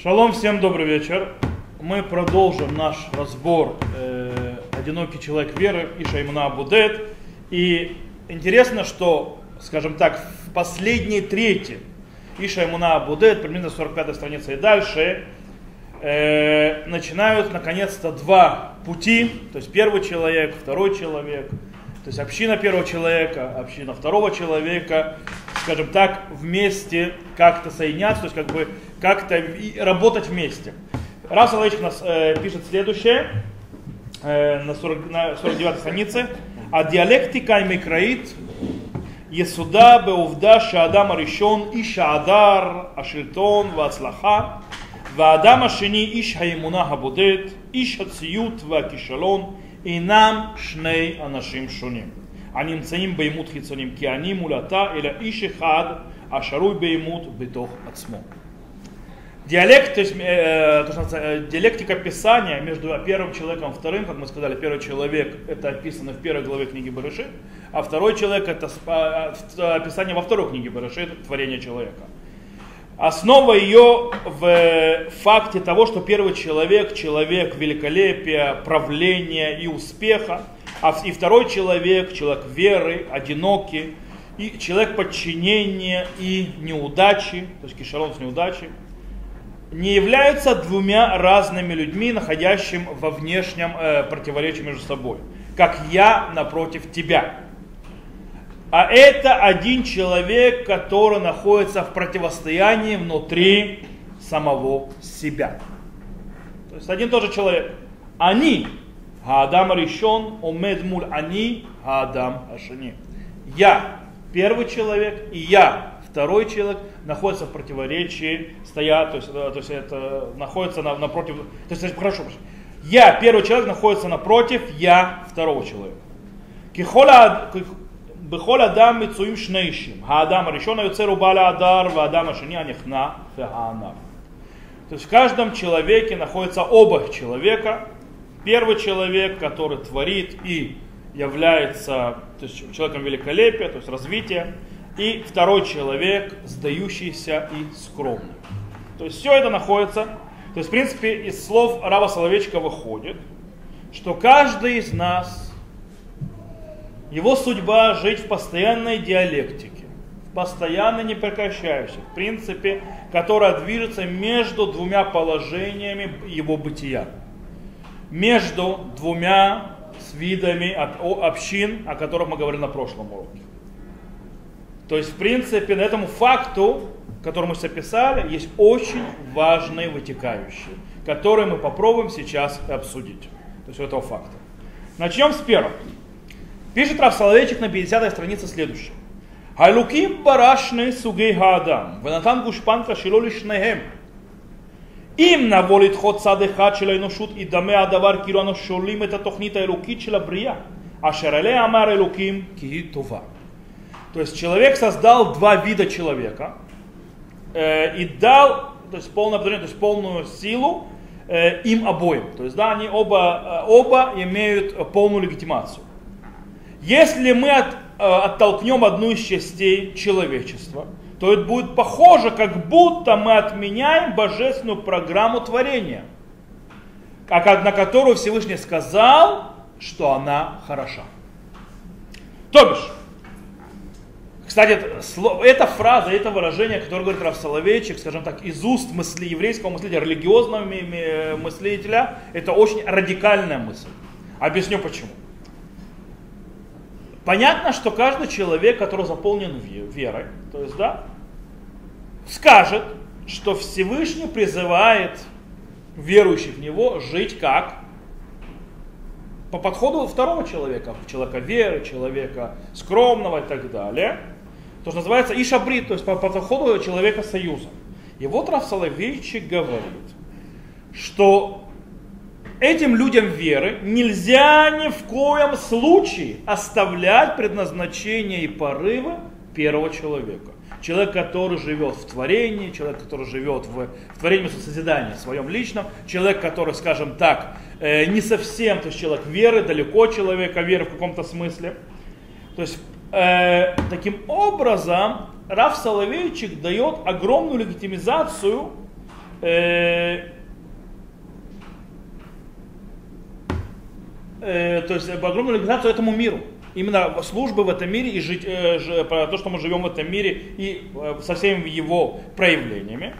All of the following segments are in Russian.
Шалом, всем добрый вечер. Мы продолжим наш разбор э, «Одинокий человек веры» и Шаймуна Будет. И интересно, что, скажем так, в последней трети Иша Имуна Будет, примерно 45 страница и дальше, э, начинают наконец-то два пути, то есть первый человек, второй человек, то есть община первого человека, община второго человека, скажем так, вместе как-то соединяться, то есть как бы как-то работать вместе. Рас Алейчик нас э, пишет следующее, э, на, 40, на 49 странице. А диалектика и микраит יסודה בעובדה שהאדם הראשון איש ההדר, השלטון וההצלחה והאדם השני איש האמונה הבודד, איש הציות והכישלון אינם שני אנשים שונים הנמצאים בעימות חיצוניים כי אני מול אתה אלא איש אחד השרוי בעימות בתוך עצמו Диалект, то есть, э, то, что э, диалектика писания между первым человеком и вторым, как мы сказали, первый человек это описано в первой главе книги Барыши, а второй человек это а, описание во второй книге Барыши, творение человека. Основа ее в факте того, что первый человек, человек великолепия, правления и успеха, а и второй человек, человек веры, одинокий, и человек подчинения и неудачи, то есть кишарон с неудачей не являются двумя разными людьми, находящими во внешнем э, противоречии между собой. Как я напротив тебя. А это один человек, который находится в противостоянии внутри самого себя. То есть один и тот же человек. Они, Адам решен, омед муль они, Адам ашани. Я первый человек, и я второй человек находится в противоречии, стоят, то есть, то есть это находится на, напротив, то есть хорошо, я, первый человек, находится напротив, я, второго человека. בכל אדם מצויים שני אישים, האדם הראשון היוצר הוא בעל ההדר והאדם השני הנכנע והענב. То есть в каждом человеке находится оба человека. Первый человек, который творит и является то есть, человеком великолепия, то есть развития и второй человек, сдающийся и скромный. То есть все это находится, то есть в принципе из слов раба Соловечка выходит, что каждый из нас, его судьба жить в постоянной диалектике, в постоянно непрекращающей, в принципе, которая движется между двумя положениями его бытия. Между двумя видами общин, о которых мы говорили на прошлом уроке. То есть, в принципе, на этому факту, который мы записали, есть очень важные вытекающие, которые мы попробуем сейчас обсудить. То есть, у этого факта. Начнем с первого. Пишет Рав Соловейчик на 50 странице следующее. הלוקים ברשני סוגי האדם, ונתן גושפנקה שלא לשניהם. אם נבוא לדחות צד אחד של האנושות, ידמה הדבר כאילו אנו שולים את התוכנית האלוקית של הבריאה, אשר עליה אמר אלוקים כי היא טובה. То есть человек создал два вида человека э, и дал то есть, полное то есть полную силу э, им обоим. То есть да, они оба, э, оба имеют полную легитимацию. Если мы от, э, оттолкнем одну из частей человечества, то это будет похоже, как будто мы отменяем божественную программу творения, а на которую Всевышний сказал, что она хороша. То бишь, кстати, эта фраза, это выражение, которое говорит Раф Соловейчик, скажем так, из уст мысли, еврейского мыслителя, религиозного мыслителя, это очень радикальная мысль. Объясню почему. Понятно, что каждый человек, который заполнен верой, то есть, да, скажет, что Всевышний призывает верующих в него жить как? По подходу второго человека, человека веры, человека скромного и так далее то, что называется ишабрит, то есть по подходу человека союза. И вот Раф Соловейчик говорит, что этим людям веры нельзя ни в коем случае оставлять предназначение и порывы первого человека. Человек, который живет в творении, человек, который живет в, в творении созидания в своем личном, человек, который, скажем так, э, не совсем, то есть человек веры, далеко человека веры в каком-то смысле. То есть э, таким образом Раф Соловейчик дает огромную легитимизацию э, э, то есть огромную легализацию этому миру. Именно службы в этом мире и жить, э, ж, то, что мы живем в этом мире и э, со всеми его проявлениями.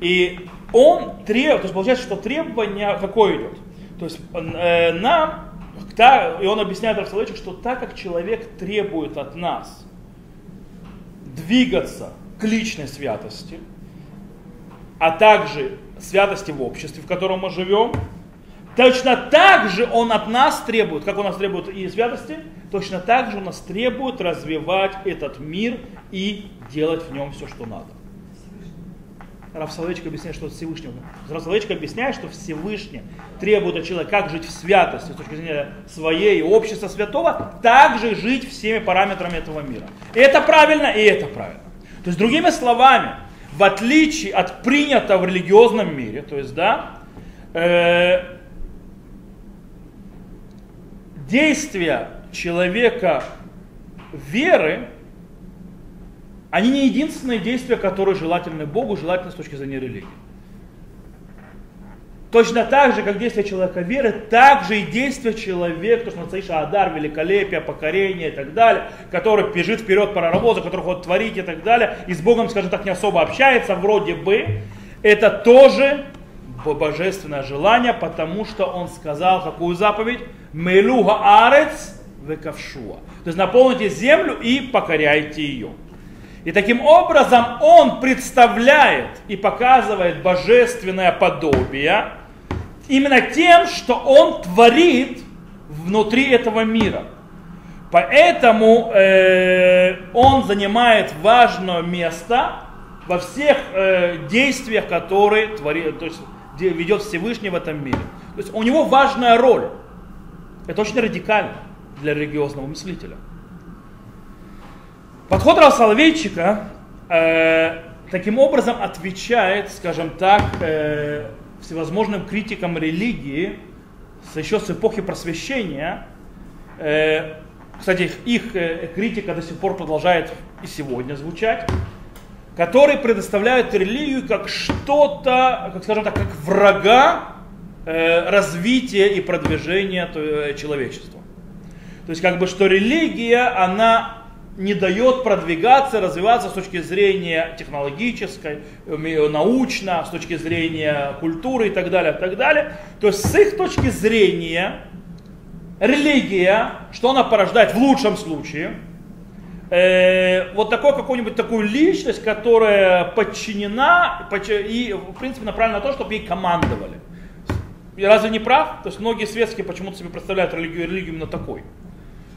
И он требует, то есть получается, что требование какое идет? То есть э, нам, и он объясняет Равсаловичу, что так как человек требует от нас двигаться к личной святости, а также святости в обществе, в котором мы живем, точно так же он от нас требует, как он нас требует и святости, точно так же он нас требует развивать этот мир и делать в нем все, что надо. Соловейчик объясняет, что Всевышний. Раф Соловейчик объясняет, что Всевышний требует от человека, как жить в святости с точки зрения своей общества святого, так же жить всеми параметрами этого мира. И это правильно, и это правильно. То есть, другими словами, в отличие от принятого в религиозном мире, то есть, да, э, действия человека веры они не единственные действия, которые желательны Богу, желательны с точки зрения религии. Точно так же, как действия человека веры, так же и действия человека, то, что называется Адар, великолепие, покорение и так далее, который бежит вперед паровоза, который хочет творить и так далее, и с Богом, скажем так, не особо общается, вроде бы, это тоже божественное желание, потому что он сказал какую заповедь? Мелуга арец вековшуа. То есть наполните землю и покоряйте ее. И таким образом он представляет и показывает божественное подобие именно тем, что он творит внутри этого мира. Поэтому э, он занимает важное место во всех э, действиях, которые творит, то есть, ведет Всевышний в этом мире. То есть у него важная роль. Это очень радикально для религиозного мыслителя. Подход Соловейчика э, таким образом отвечает, скажем так, э, всевозможным критикам религии с, еще с эпохи просвещения. Э, кстати, их, их э, критика до сих пор продолжает и сегодня звучать, которые предоставляют религию как что-то, как скажем так, как врага э, развития и продвижения то, э, человечества. То есть как бы что религия, она не дает продвигаться, развиваться с точки зрения технологической, э, научно, с точки зрения культуры и так далее, и так далее. То есть с их точки зрения религия, что она порождает в лучшем случае, э, вот такой какую-нибудь такую личность, которая подчинена и в принципе направлена на то, чтобы ей командовали. И разве не прав? То есть многие светские почему-то себе представляют религию, религию именно такой.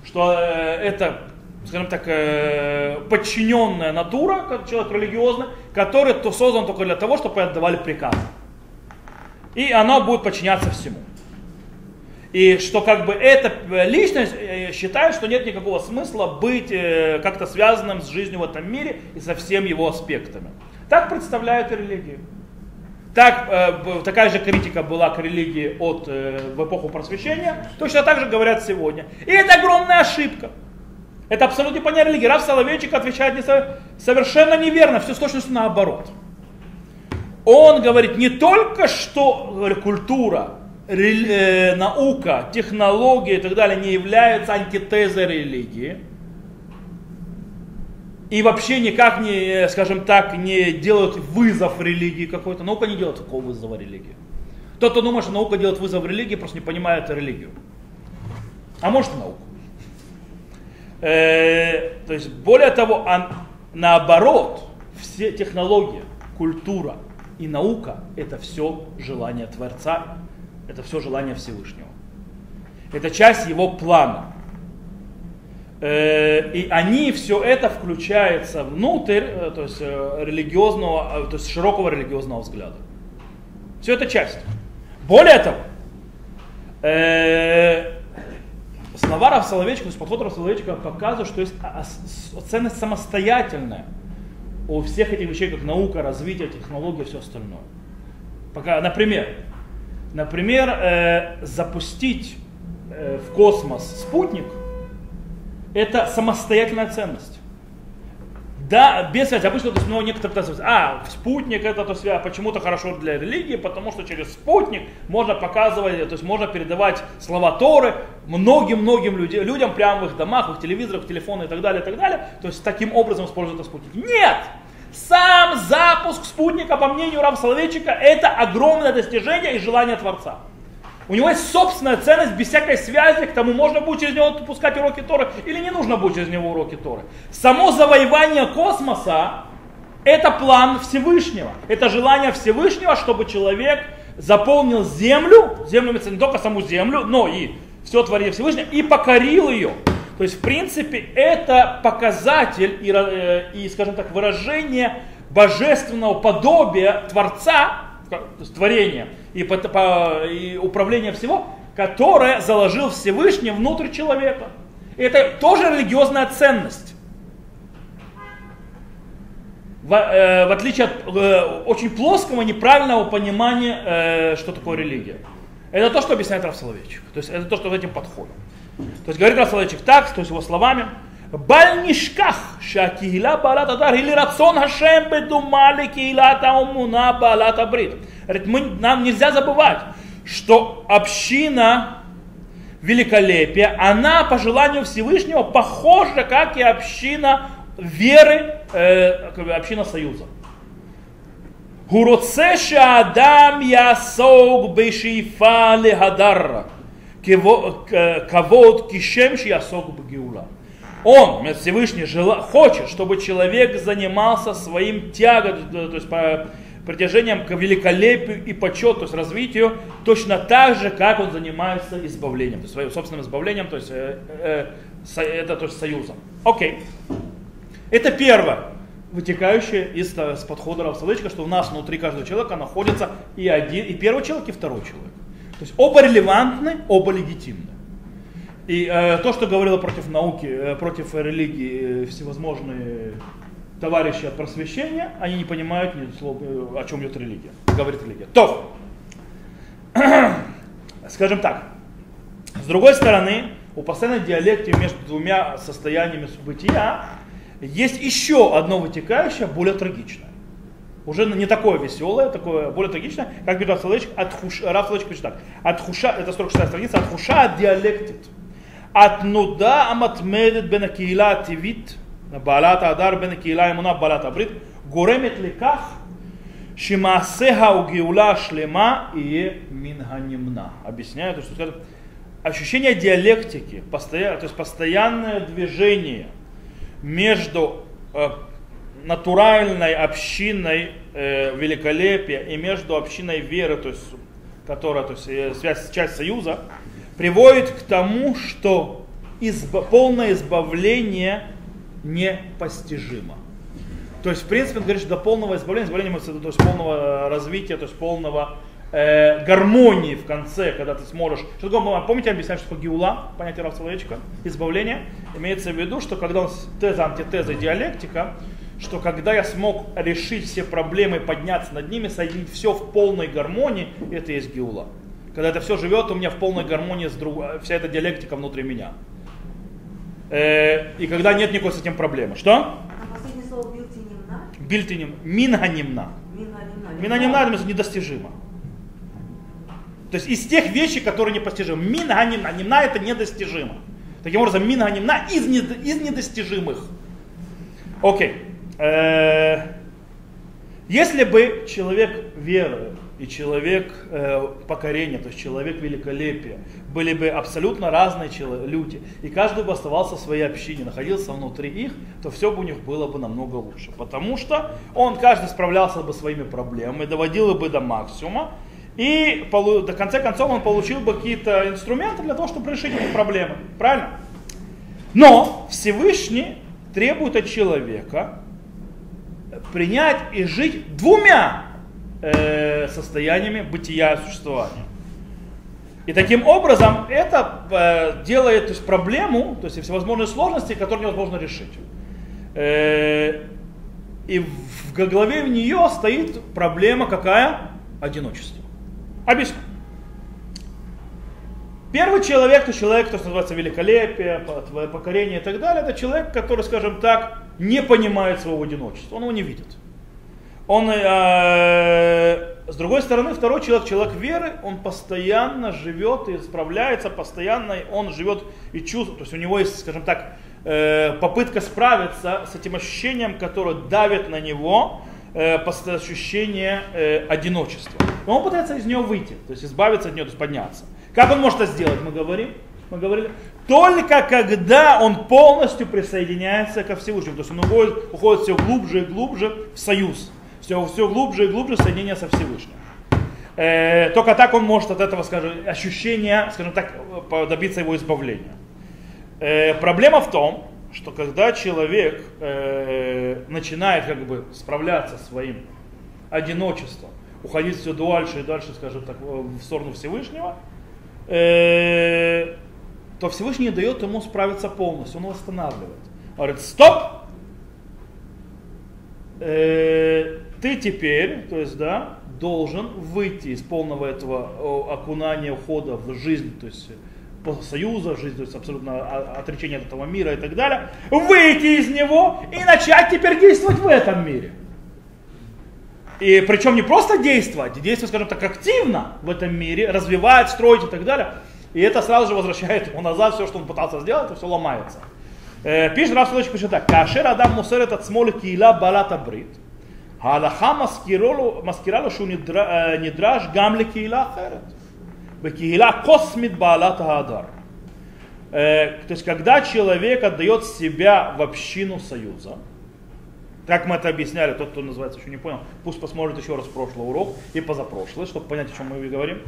Что э, это скажем так, э, подчиненная натура, как человек религиозный, который то создан только для того, чтобы отдавали приказы. И она будет подчиняться всему. И что как бы эта личность э, считает, что нет никакого смысла быть э, как-то связанным с жизнью в этом мире и со всеми его аспектами. Так представляют религию. Так, такая же критика была к религии от, в эпоху просвещения, точно так же говорят сегодня. И это огромная ошибка. Это абсолютно непонятно религия. Раф Соловейчик отвечает не совершенно неверно, все с точностью наоборот. Он говорит не только, что культура, э, наука, технология и так далее не являются антитезой религии, и вообще никак не, скажем так, не делают вызов религии какой-то. Наука не делает такого вызова религии. Тот, кто думает, что наука делает вызов религии, просто не понимает религию. А может и науку. Э, то есть, более того, а наоборот, все технологии, культура и наука – это все желание Творца, это все желание Всевышнего. Это часть его плана. Э, и они, все это включается внутрь, э, то есть религиозного, то есть широкого религиозного взгляда. Все это часть. Более того, слова Рав Соловейчика, то есть подход Рав Соловейчика показывает, что есть ценность самостоятельная у всех этих вещей, как наука, развитие, технология все остальное. Пока, например, например э, запустить э, в космос спутник – это самостоятельная ценность. Да, без связи. Обычно то есть, ну, некоторые пытаются, а, спутник это то связь, почему-то хорошо для религии, потому что через спутник можно показывать, то есть можно передавать слова Торы многим-многим людям, людям прямо в их домах, в их телевизорах, в телефонах и так далее, и так далее. То есть таким образом используют этот спутник. Нет! Сам запуск спутника, по мнению Рав Соловейчика, это огромное достижение и желание Творца. У него есть собственная ценность без всякой связи, к тому можно будет через него пускать уроки Торы или не нужно будет через него уроки Торы. Само завоевание космоса это план Всевышнего. Это желание Всевышнего, чтобы человек заполнил землю, землю не только саму землю, но и все творение Всевышнего, и покорил ее. То есть, в принципе, это показатель и, э, и скажем так, выражение божественного подобия Творца, творения, и, по, по, и управление всего, которое заложил Всевышний внутрь человека. Это тоже религиозная ценность. В, э, в отличие от э, очень плоского, неправильного понимания, э, что такое религия. Это то, что объясняет Раф Соловейчик. То есть это то, что в этим подходом. То есть говорит Раф Соловейчик так, то есть его словами, בל נשכח שהקהילה בעלת הדר היא לרצון השם בדומה לקהילת האמונה בעלת הברית. Мы, нам нельзя забывать, что община великолепия, она по желанию Всевышнего похожа, как и община веры, э, община союза. הוא רוצה שהאדם יעסוק בשאיפה להדר, כבוד כשם שיעסוק בגאולה. Он, Всевышний, жела, хочет, чтобы человек занимался своим тягом, то есть по притяжением к великолепию и почету, то есть развитию, точно так же, как он занимается избавлением, то есть своим собственным избавлением, то есть э, э, это то есть союзом. Окей. Это первое, вытекающее из, из подхода Равсалычка, что у нас внутри каждого человека находится и один, и первый человек, и второй человек. То есть оба релевантны, оба легитимны. И э, то, что говорило против науки, э, против религии э, всевозможные товарищи от просвещения, они не понимают ни слова, э, о чем идет религия, говорит религия. То, скажем так, с другой стороны, у постоянной диалекте между двумя состояниями бытия есть еще одно вытекающее, более трагичное. Уже не такое веселое, такое более трагичное, как говорит Раф Раф пишет так. Отхуша, это 46 страница, отхуша диалектит. התנודה המתמדת בין הקהילה הטבעית, בעלת ההדר, בין הקהילה האמונה בעלת הברית, גורמת לכך שמעשיה וגאולה השלמה יהיה מן הנמנע. Объясняю, то, что скажем, ощущение диалектики, постоянно, то есть постоянное движение между э, натуральной общиной э, великолепия и между общиной веры, то есть, которая, то есть, э, связь, часть союза, приводит к тому, что изба, полное избавление непостижимо. То есть, в принципе, он говорит, что до полного избавления, избавления то есть полного развития, то есть полного э, гармонии в конце, когда ты сможешь. Что такое, помните, я объясняю, что такое гиула, понятие Равцеловечка, избавление. Имеется в виду, что когда он теза, антитеза, диалектика, что когда я смог решить все проблемы, подняться над ними, соединить все в полной гармонии, это и есть гиула когда это все живет у меня в полной гармонии с друг... вся эта диалектика внутри меня. Э, и когда нет никакой с этим проблемы. Что? А последнее слово билтинимна? Бильтиним. Минганимна. Минганимна это недостижимо. То есть из тех вещей, которые непостижимы. Минганимна. Нимна это недостижимо. Таким образом, минганимна из, не, из недостижимых. Окей. Э, если бы человек веры и человек э, покорения, то есть человек великолепия, были бы абсолютно разные люди, и каждый бы оставался в своей общине, находился внутри их, то все бы у них было бы намного лучше. Потому что он, каждый справлялся бы своими проблемами, доводил бы до максимума, и до конца концов он получил бы какие-то инструменты для того, чтобы решить эти проблемы. Правильно? Но Всевышний требует от человека принять и жить двумя э, состояниями бытия и существования. И таким образом это э, делает то есть, проблему, то есть всевозможные сложности, которые невозможно решить. Э, и в голове в нее стоит проблема какая? Одиночество. Объясню. Первый человек, это человек, то, что называется великолепие, покорение и так далее, это человек, который, скажем так, не понимает своего одиночества, он его не видит. Он, э, с другой стороны, второй человек, человек веры, он постоянно живет и справляется, постоянно он живет и чувствует, то есть у него есть, скажем так, э, попытка справиться с этим ощущением, которое давит на него, э, ощущение э, одиночества. И он пытается из него выйти, то есть избавиться от него, то есть подняться. Как он может это сделать, мы говорим? Мы говорили, только когда он полностью присоединяется ко Всевышнему, то есть он уходит, уходит все глубже и глубже в союз все, все глубже и глубже соединение со Всевышним. Э, только так он может от этого, скажем, ощущения, скажем так, добиться его избавления. Э, проблема в том, что когда человек э, начинает как бы справляться своим одиночеством, уходить все дальше и дальше, скажем так, в сторону Всевышнего, э, то Всевышний не дает ему справиться полностью, он его останавливает. Говорит, стоп! Э, ты теперь, то есть, да, должен выйти из полного этого окунания, ухода в жизнь, то есть союза, жизнь, то есть абсолютно отречение от этого мира и так далее, выйти из него и начать теперь действовать в этом мире. И причем не просто действовать, действовать, скажем так, активно в этом мире, развивать, строить и так далее. И это сразу же возвращает ему назад все, что он пытался сделать, это все ломается. Э, пишет Раф пишет так. Кашер Адам мусерет от смоли киила балата брит. ההלכה מזכירה לו, מזכירה לו שהוא נדרש גם לקהילה אחרת, בקהילה קוסמית בעלת ההדר. То есть, когда человек отдает себя в общину союза, как мы это объясняли, тот, кто называется, еще не понял, пусть посмотрит еще раз прошлый урок и позапрошлый, чтобы понять, о чем мы говорим,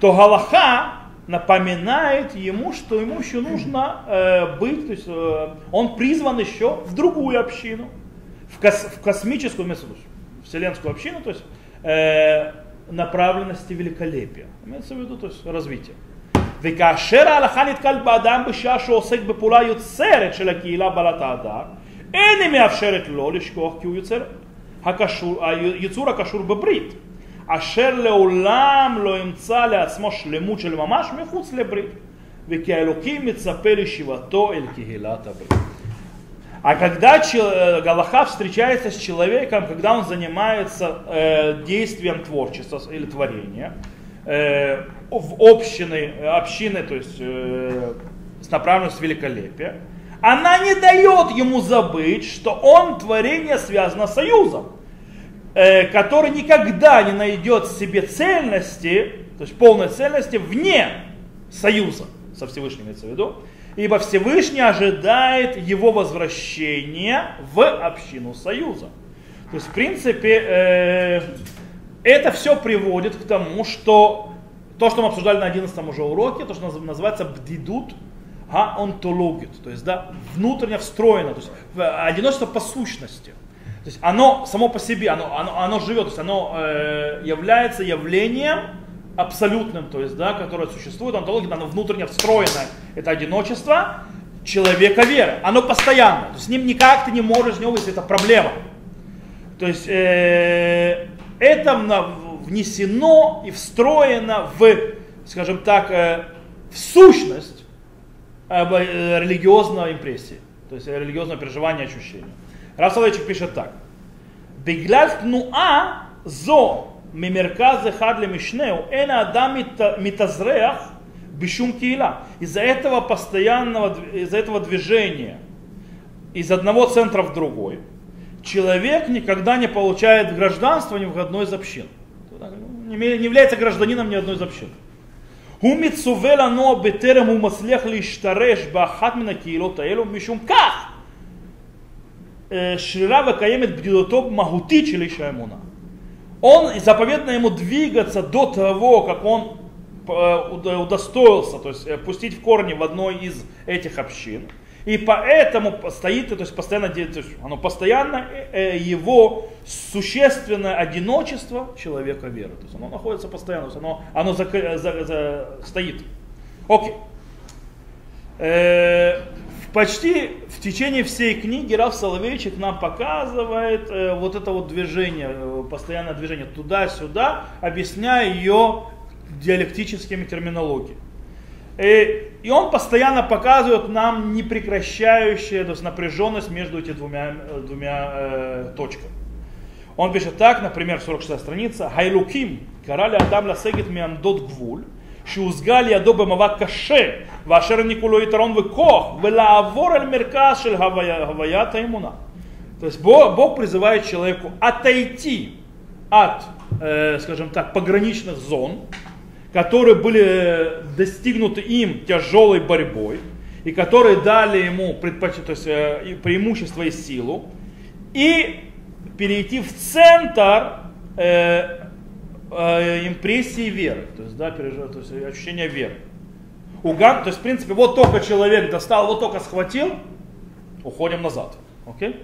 то Галаха напоминает ему, что ему еще нужно э, быть, то есть э, он призван еще в другую общину – в, кос, в космическую, в вселенскую общину, то есть э, направленности великолепия. Имеется в виду, то есть развитие. וכאשר ההלכה נתקל באדם בשעה שעוסק בפעולה יוצרת של הקהילה בעלת ההדר, אין היא מאפשרת לו לשכוח כי הוא יוצר הקשור, היצור הקשור בברית, אשר לעולם לא ימצא לעצמו שלמות של ממש מחוץ לברית, וכי האלוקים מצפה לשיבתו אל קהילת הברית. А когда э, Галаха встречается с человеком, когда он занимается э, действием творчества или творения, э, в общины, общины, то есть э, с направленностью великолепия, она не дает ему забыть, что он творение связано с союзом, э, который никогда не найдет в себе цельности, то есть полной цельности вне союза со Всевышним имеется в виду, ибо Всевышний ожидает его возвращения в общину Союза. То есть, в принципе, э, это все приводит к тому, что то, что мы обсуждали на 11 уже уроке, то, что называется бдидут гаонтологит, то есть, да, внутренне встроено, то есть одиночество по сущности. То есть оно само по себе, оно, оно, оно живет, то есть оно э, является явлением, абсолютным, то есть, да, которое существует, онтология, оно внутренне встроенное, это одиночество человека веры. Оно постоянно. То есть с ним никак ты не можешь, не выйти, это проблема. То есть э, это внесено и встроено в, скажем так, э, в сущность э, религиозной импрессии, то есть религиозного переживания, ощущения. Раф пишет так. Бегляль тнуа зо ממרכז אחד למשנהו, אין האדם מתאזרח בשום קהילה. Из-за этого постоянного, из-за этого движения из одного центра в другой, человек никогда не получает гражданство ни в одной из общин. Не является гражданином ни одной из общин. הוא מצווה לנו בטרם הוא מצליח להשתרש באחת מן הקהילות האלו, משום כך שרירה וקיימת בדידותו מהותית של איש האמונה он заповедно ему двигаться до того, как он э, удостоился, то есть э, пустить в корни в одной из этих общин. И поэтому стоит, то есть постоянно, то есть оно постоянно э, его существенное одиночество человека веры. То есть оно находится постоянно, то есть оно, оно за, за, за, стоит. Окей почти в течение всей книги Раф Соловейчик нам показывает э, вот это вот движение, э, постоянное движение туда-сюда, объясняя ее диалектическими терминологиями. И, и он постоянно показывает нам непрекращающую то есть напряженность между этими двумя, э, двумя э, точками. Он пишет так, например, 46 страница, Хайлуким, карали Адам ласегет миамдот гвуль, שהושגה לידו במאבק קשה, ואשר העניקו לו יתרון וכוח, ולעבור אל מרכז של הוויית האמונה. То есть Бог, Бог призывает человеку отойти от, э, скажем так, пограничных зон, которые были достигнуты им тяжелой борьбой, и которые дали ему предпоч... то есть, э, преимущество и силу, и перейти в центр э, Э, импрессии веры, то есть, да, переживание, то есть ощущение веры. У Ган, то есть, в принципе, вот только человек достал, вот только схватил, уходим назад. Окей?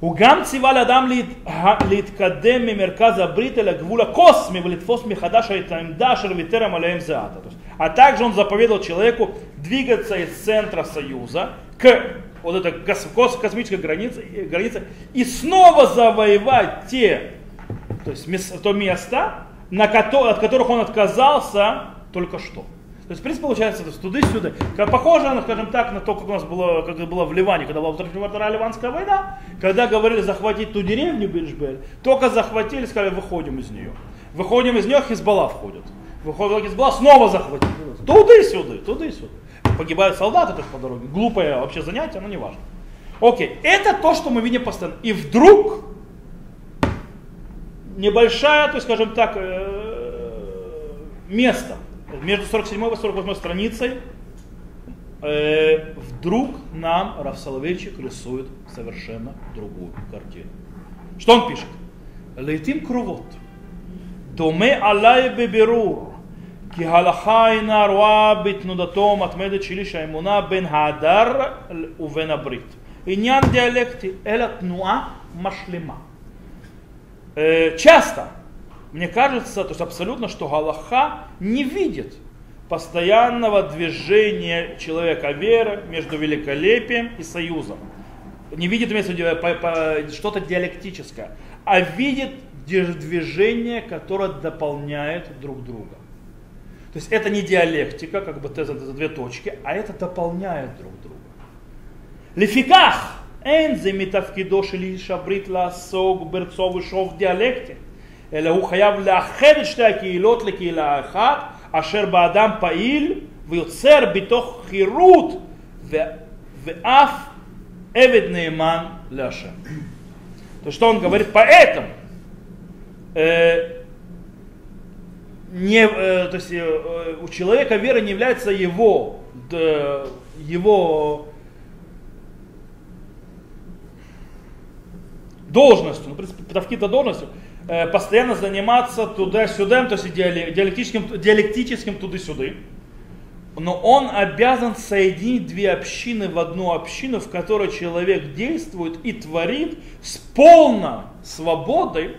У Ган циваль адам литкадем мерказа брителя гвула косми влитфос михадаша и таймдашер витерам алеем зеата. А также он заповедал человеку двигаться из центра союза к вот этой космической границе, э, границе и снова завоевать те то есть то место, на ко- от которых он отказался только что. То есть, в принципе, получается, то есть туда-сюда. Похоже, оно, скажем так, на то, как у нас было, как было в Ливане, когда была Вторая Ливанская война, когда говорили захватить ту деревню Бельшбель, только захватили, сказали, выходим из нее. Выходим из нее, Хизбалла входит. Выходит Хизбалла, снова захватили. Туда и сюда, туда и сюда. Погибают солдаты тоже по дороге. Глупое вообще занятие, но не важно. Окей, это то, что мы видим постоянно. И вдруг небольшая, то есть, скажем так, место – между 47 и 48 страницей э, вдруг нам Раф Соловейчик рисует совершенно другую картину. Что он пишет? Лейтим крувот. Доме алай беберур. כי הלכה אינה רואה בתנודתו המתמדת שלי שהאמונה בין ההדר ובין הברית. עניין דיאלקטי, אלא תנועה משלימה. Часто мне кажется, то есть абсолютно, что Галаха не видит постоянного движения человека веры между великолепием и союзом. Не видит что-то диалектическое, а видит движение, которое дополняет друг друга. То есть это не диалектика, как бы теза за две точки, а это дополняет друг друга. Лефиках, энзе метавкидо шели шабрит ласог берцов и шов диалекте. אלא הוא חייב לאחד את שתי הקהילות לקהילה אחת, אשר באדם פעיל ויוצר בתוך חירות ואף עבד נאמן להשם. То что он говорит, поэтому э, не, э, то есть, э, у человека вера не является его, э, его должностью, ну, тавкита должностью, Э, постоянно заниматься туда-сюда, то есть диалектическим, диалектическим туда-сюда. Но он обязан соединить две общины в одну общину, в которой человек действует и творит с полной свободой,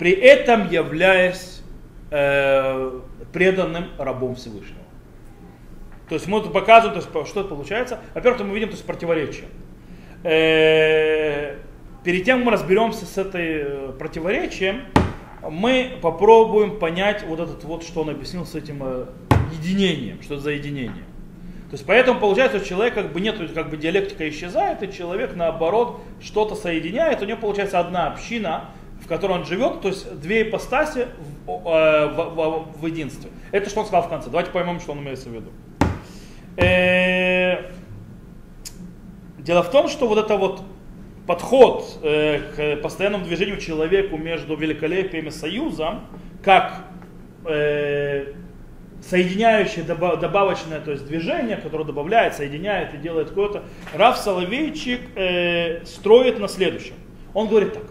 при этом являясь э, преданным рабом Всевышнего. То есть мы тут показываем, то есть, что это получается. Во-первых, мы видим то есть, противоречие. Э, перед тем, как мы разберемся с этой э, противоречием, мы попробуем понять вот этот вот, что он объяснил с этим э, единением, что это за единение. То есть поэтому получается, что человек как бы нет, как бы диалектика исчезает, и человек наоборот что-то соединяет, у него получается одна община, в которой он живет, то есть две ипостаси в, э, в, в, в единстве. Это что он сказал в конце. Давайте поймем, что он имеется в виду. Дело в том, что вот это вот подход э, к постоянному движению человеку между великолепием и союзом, как э, соединяющее, добавочное то есть движение, которое добавляет, соединяет и делает какое-то, Раф Соловейчик э, строит на следующем. Он говорит так.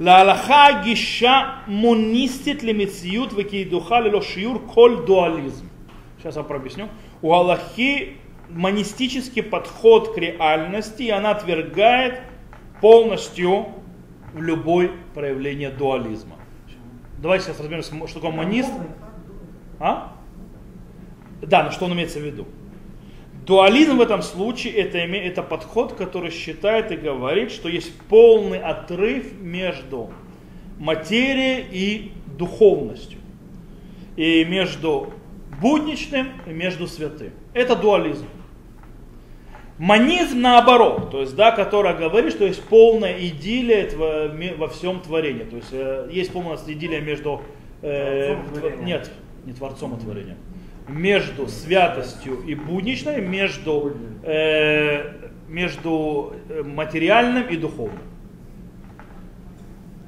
Лалаха гиша монистит лимициют векидуха лилошиюр коль дуализм. Сейчас я объясню. У Аллахи монистический подход к реальности, и она отвергает полностью в любое проявление дуализма. Давайте сейчас разберемся, что такое монист. А? Да, но что он имеется в виду? Дуализм в этом случае это, это подход, который считает и говорит, что есть полный отрыв между материей и духовностью. И между будничным и между святым. Это дуализм. Манизм наоборот, то есть, да, которая говорит, что есть полная идиллия во всем творении. То есть э, есть полная идиллия между... Э, нет, не творцом, а творением. Между святостью и будничной, между, э, между э, материальным и духовным.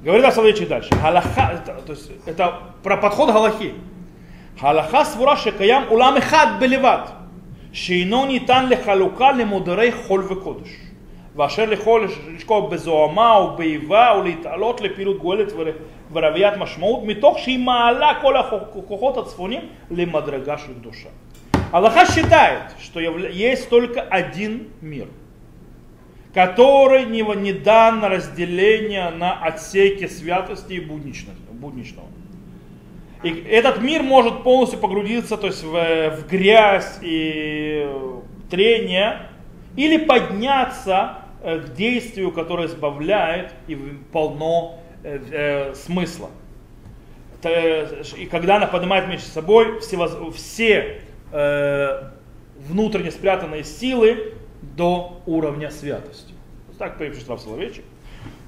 Говорит Асавичи дальше. Галаха, это, то есть это про подход Галахи. Галаха свура шекаям улам эхад белеват. שאינו ניתן לחלוקה למודרי חול וקודש. ואשר לכל לשקוע בזוהמה ובאיבה ולהתעלות לפעילות גואלת ורביית משמעות, מתוך שהיא מעלה כל הכוחות הצפונים למדרגה של קדושה. Аллаха считает, что есть только один мир, который не, не дан на разделение на отсеки святости и будничного. И этот мир может полностью погрузиться то есть, в, в грязь и трение, или подняться э, к действию, которое избавляет и полно э, э, смысла. И когда она поднимает между собой все, все э, внутренне спрятанные силы до уровня святости. Так пишет Рав Соловейчик.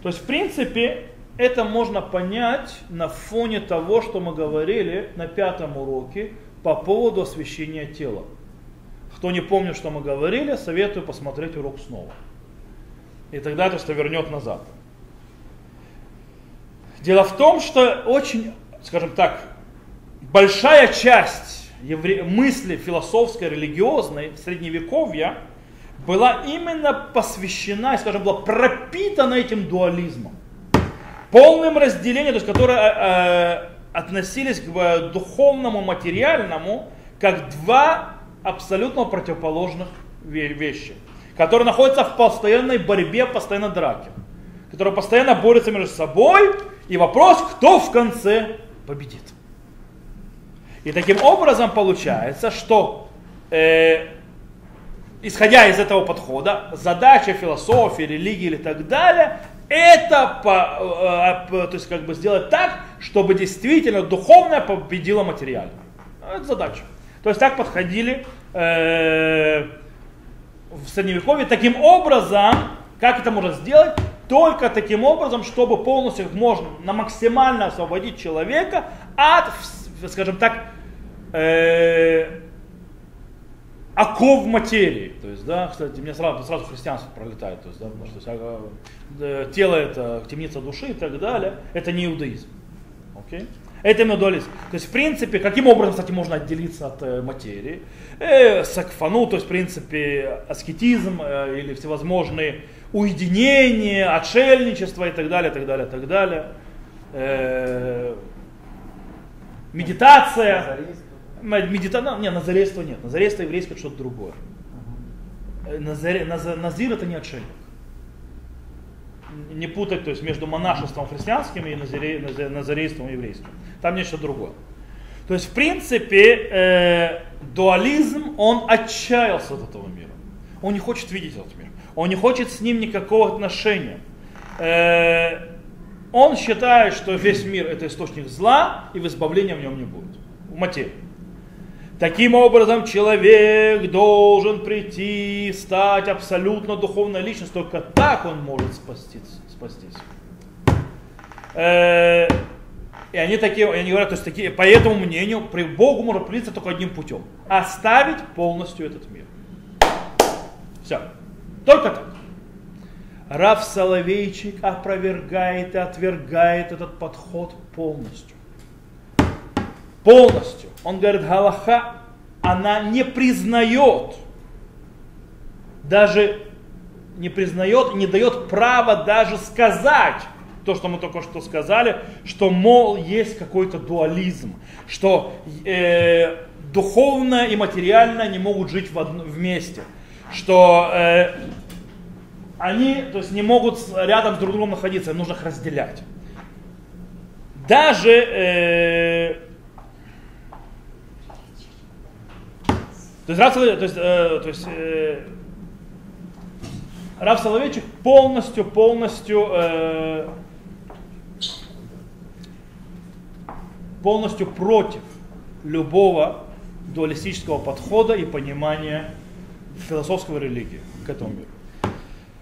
То есть, в принципе, это можно понять на фоне того, что мы говорили на пятом уроке по поводу освящения тела. Кто не помнит, что мы говорили, советую посмотреть урок снова. И тогда это что вернет назад. Дело в том, что очень, скажем так, большая часть евре... мысли философской, религиозной средневековья была именно посвящена, скажем, была пропитана этим дуализмом полным разделением, то есть которые э, э относились к э, духовному, материальному, как два абсолютно противоположных вещи, которые находятся в постоянной борьбе, постоянной драке, которые постоянно борются между собой, и вопрос, кто в конце победит. И таким образом получается, что э, исходя из этого подхода, задача философии, религии или так далее, это э, то есть как бы сделать так, чтобы действительно духовное победило материальное. Это задача. То есть так подходили э, в средневековье. Таким образом, как это можно сделать? Только таким образом, чтобы полностью можно на максимально освободить человека от, скажем так, э, оков материи. То есть, да, кстати, мне сразу, сразу христианство пролетает. То есть, да, потому что э, тело это темница души и так далее. Это не иудаизм. Okay? Это именно дуализм. То есть, в принципе, каким образом, кстати, можно отделиться от э, материи? Э, сакфану, то есть, в принципе, аскетизм э, или всевозможные уединения, отшельничество и так далее, так далее, так далее. Э, медитация. Медита... Ну, не, назарейство нет. Назарейство еврейское это что-то другое. Э, Назаре... Назир это не отшельник. Не путать то есть, между монашеством христианским и назаре... назарейством еврейским. Там нечто другое. То есть, в принципе, э, дуализм, он отчаялся от этого мира. Он не хочет видеть этот мир. Он не хочет с ним никакого отношения. Э, он считает, что весь мир это источник зла, и в избавления в нем не будет. В материи. Таким образом, человек должен прийти, стать абсолютно духовной личностью. Только так он может спастись. спастись. Э, и они такие, они говорят, то есть такие, по этому мнению, при Богу можно прийти только одним путем. Оставить полностью этот мир. Все. Только так. Раф Соловейчик опровергает и отвергает этот подход полностью полностью. Он говорит, Галаха, она не признает, даже не признает, не дает права даже сказать то, что мы только что сказали, что, мол, есть какой-то дуализм, что э, духовное и материальное не могут жить в одно, вместе, что э, они то есть, не могут рядом с друг другом находиться, нужно их разделять. Даже э, То есть, Раф Соловейчик, то есть, э, то есть э, Рав Соловейчик полностью, полностью, э, полностью против любого дуалистического подхода и понимания философской религии к этому миру.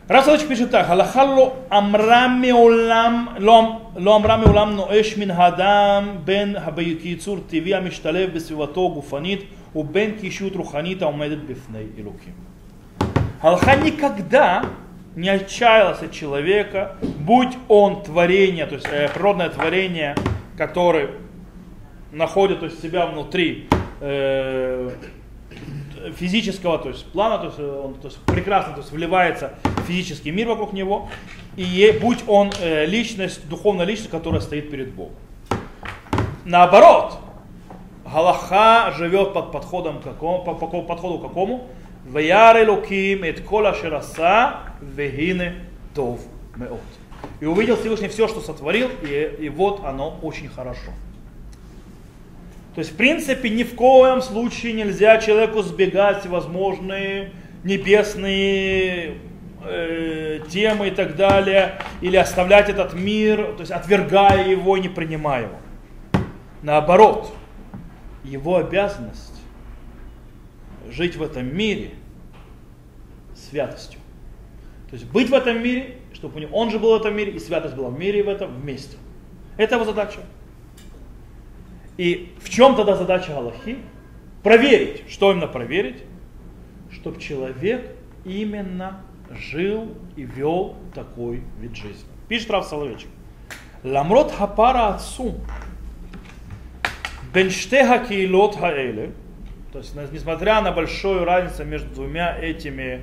Расович пишет так, Аллаха ло амрами улам, ло амрами улам ноэш мин хадам бен хабаюки цур тиви амишталев бесвивато гуфанит, у Убен кишут руханита умедет бифней и руки. Аллаха никогда не отчаялся человека, будь он творение, то есть э, природное творение, которое находит то есть, себя внутри э, физического то есть, плана, то есть э, он то есть, прекрасно то есть, вливается в физический мир вокруг него, и будь он э, личность, духовная личность, которая стоит перед Богом. Наоборот, Галаха живет под подходом какому, по, по подходу какому? Кола шераса вегине тов меот. И увидел Всевышний все, что сотворил, и, и вот оно очень хорошо. То есть, в принципе, ни в коем случае нельзя человеку сбегать всевозможные небесные э, темы и так далее, или оставлять этот мир, то есть отвергая его, не принимая его. Наоборот, его обязанность жить в этом мире святостью. То есть быть в этом мире, чтобы он же был в этом мире, и святость была в мире и в этом вместе. Это его задача. И в чем тогда задача Аллахи? Проверить. Что именно проверить? Чтобы человек именно жил и вел такой вид жизни. Пишет Рав Соловейчик. Ламрот хапара отцу бенштеха кейлот хаэле, то есть несмотря на большую разницу между двумя этими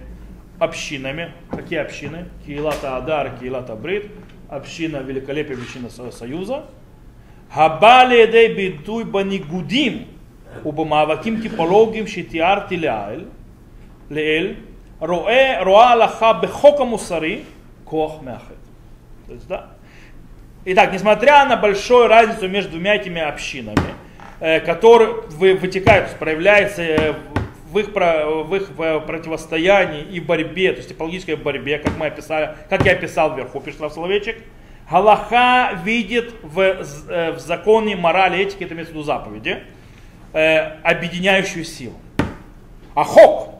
общинами, какие общины? Киилата Адар, Киилата Брит, община великолепия, община Союза – הבא לידי ביטוי בניגודים ובמאבקים טיפולוגיים שתיארתי לעיל, לעיל רואה, רואה הלכה בחוק המוסרי כוח מאחד. Итак, несмотря на большую разницу между двумя этими общинами, Э, который вытекает, проявляется э, в их, в их противостоянии и борьбе, то есть экологической борьбе, как, мы описали, как я описал вверху, пишет наш словечек, Галаха видит в, э, в законе морали, этики, это имеется в виду заповеди, объединяющую силу. Ахок,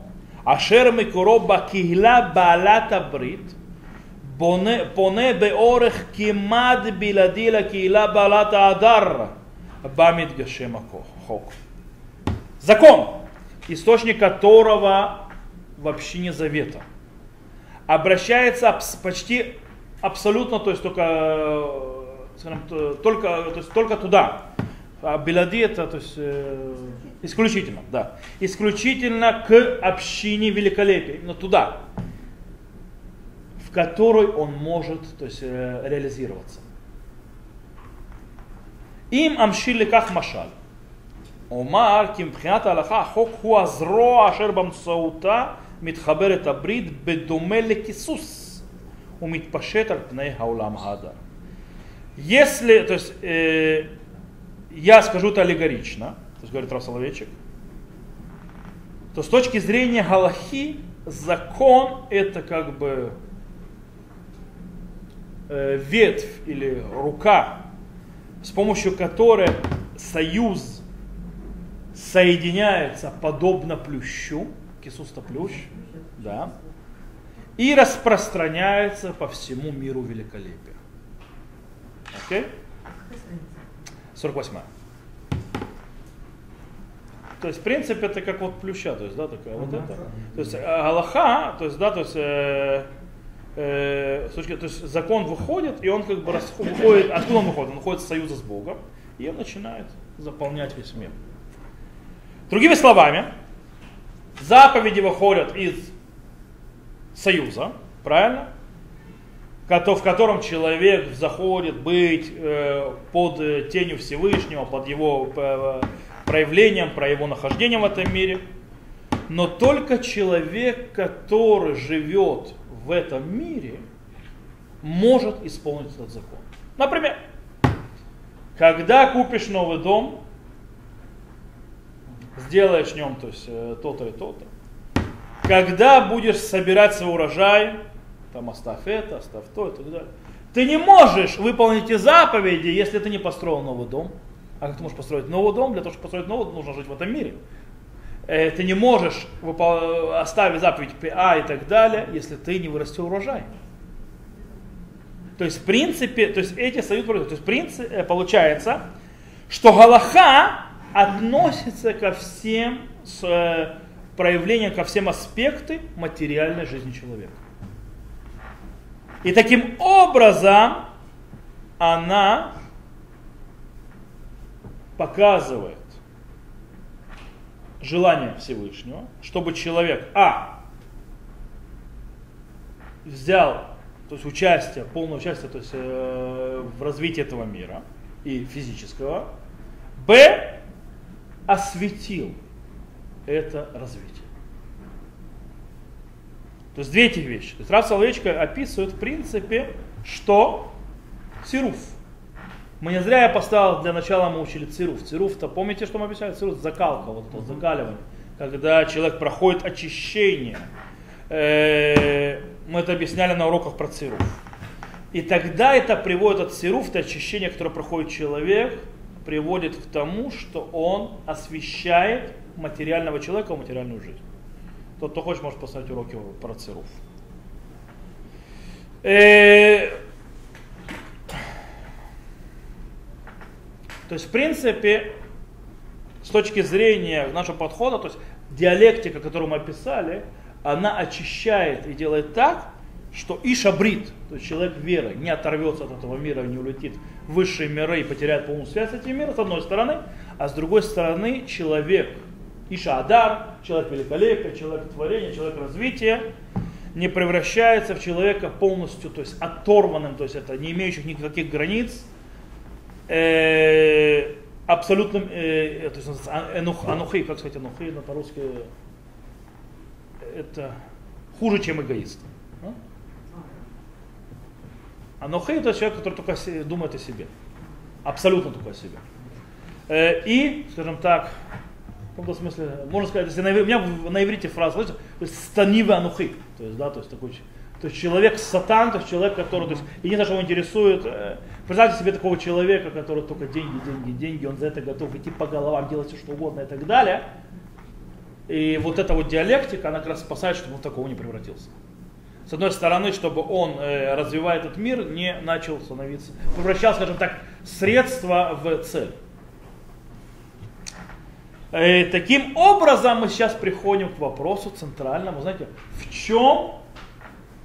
ашер микуроба кигла балата брит, поне беорех кимад биладила кигла балата адарра. Бамид Гашема Хок. Закон, источник которого в общине завета, обращается почти абсолютно, то есть только, скажем, только, то есть только туда. А Белади это то есть, э, исключительно, да. Исключительно к общине великолепия, именно туда, в которой он может то есть, э, реализироваться. Им амшили как машаль. אומר כי מבחינת ההלכה החוק הוא הזרוע אשר באמצעותה מתחברת הברית בדומה לכיסוס умитпашет аль хаулам ада. Если, то есть, э, я скажу это аллегорично, то есть говорит Рав Соловейчик, то с точки зрения Галахи закон это как бы э, ветвь или рука, с помощью которой союз соединяется подобно плющу, кисуста плющ, да, и распространяется по всему миру великолепия. Окей? 48. То есть, в принципе, это как вот плюща, то есть, да, такая вот это. То есть, Аллаха, то есть, да, то есть, э, э, то есть, закон выходит, и он как бы выходит, откуда он выходит? Он выходит из союза с Богом, и он начинает заполнять весь мир. Другими словами, заповеди выходят из союза, правильно? в котором человек заходит быть э, под э, тенью Всевышнего, под его э, проявлением, про его нахождением в этом мире. Но только человек, который живет в этом мире, может исполнить этот закон. Например, когда купишь новый дом, сделаешь в нем то есть, то-то и то-то, когда будешь собирать свой урожай, там оставь это, оставь то и так далее. Ты не можешь выполнить эти заповеди, если ты не построил новый дом. А как ты можешь построить новый дом? Для того, чтобы построить новый дом, нужно жить в этом мире. Э, ты не можешь оставить заповедь ПА и так далее, если ты не вырастил урожай. То есть, в принципе, то есть эти союзы, то есть, принцип, э, получается, что Галаха относится ко всем с, э, проявлениям, ко всем аспектам материальной жизни человека. И таким образом она показывает желание Всевышнего, чтобы человек, а, взял то есть участие, полное участие то есть, э, в развитии этого мира и физического, б, осветил это развитие. То есть две эти вещи. То есть Рав Соловейчика описывает в принципе, что цируф. Мы не зря я поставил для начала мы учили цируф. Цируф-то, помните, что мы обещали? Цируф закалка, вот это закаливание. Когда человек проходит очищение. Э, мы это объясняли на уроках про цируф. И тогда это приводит от цируф, это очищение, которое проходит человек, приводит к тому, что он освещает материального человека в материальную жизнь. Тот, кто хочет, может посмотреть уроки про цируф. То есть, в принципе, с точки зрения нашего подхода, то есть диалектика, которую мы описали, она очищает и делает так, что и шабрит, то есть человек веры, не оторвется от этого мира, не улетит в высшие миры и потеряет полную связь с этим миром, с одной стороны, а с другой стороны человек, Иша Адар, человек великолепия, человек творения, человек развития, не превращается в человека полностью, то есть оторванным, то есть это не имеющих никаких границ, э, абсолютным, э, то есть анух, анухи, как сказать анухи, на по-русски, это хуже, чем эгоист. А? Анухи это человек, который только думает о себе. Абсолютно только о себе. Э, и, скажем так, в каком-то смысле, можно сказать, если на, у меня на иврите фраза, то есть станива анухи, то есть, да, то есть такой, то есть человек сатан, то есть человек, который, то есть, единственное, что его интересует, э, представьте себе такого человека, который только деньги, деньги, деньги, он за это готов идти по головам, делать все, что угодно и так далее. И вот эта вот диалектика, она как раз спасает, чтобы он в такого не превратился. С одной стороны, чтобы он, э, развивая этот мир, не начал становиться, превращал, скажем так, средства в цель. И таким образом мы сейчас приходим к вопросу центральному, знаете, в чем,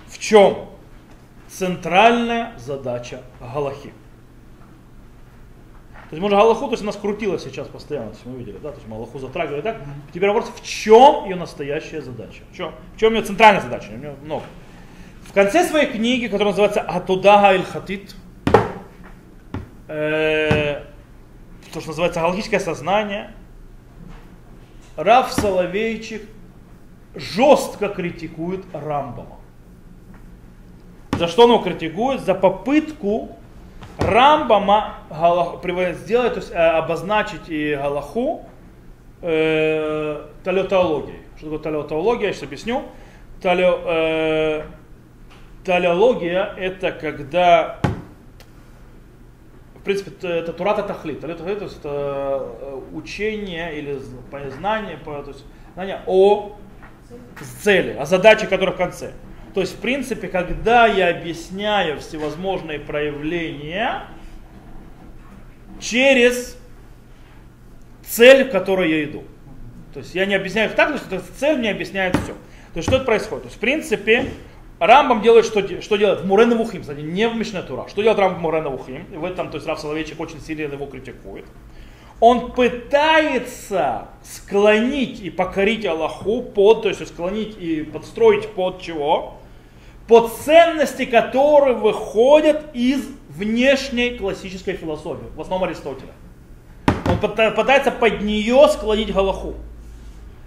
в чем центральная задача Галахи. То есть, может, Галаху, то есть она скрутила сейчас постоянно, то есть мы видели, да, то есть мы Галаху затрагивали так. Теперь вопрос, в чем ее настоящая задача? В чем, в чем ее центральная задача? У нее много. В конце своей книги, которая называется Атудага иль Хатит, э, то, что называется галактическое сознание, Рав Соловейчик жестко критикует Рамбама. За что он его критикует? За попытку Рамбама сделать, то есть э, обозначить и Галаху э, талиотологией. Что такое талиотология, я сейчас объясню. Талио, э, талиология это когда принципе, это Турата Тахлит. Турата Тахлит, то есть это э, учение или знание, то есть знание о цели, о задаче, которая в конце. То есть, в принципе, когда я объясняю всевозможные проявления через цель, к которой я иду. То есть я не объясняю их так, что цель мне объясняет все. То есть что это происходит? То есть, в принципе, Рамбам делает, что, что делает в Мурена Вухим, кстати, не в Мишне Тура. Что делает Рамбам в Мурена Вухим? И в этом, то есть Рав Соловейчик очень сильно его критикует. Он пытается склонить и покорить Аллаху под, то есть склонить и подстроить под чего? Под ценности, которые выходят из внешней классической философии, в основном Аристотеля. Он пытается под нее склонить Галаху.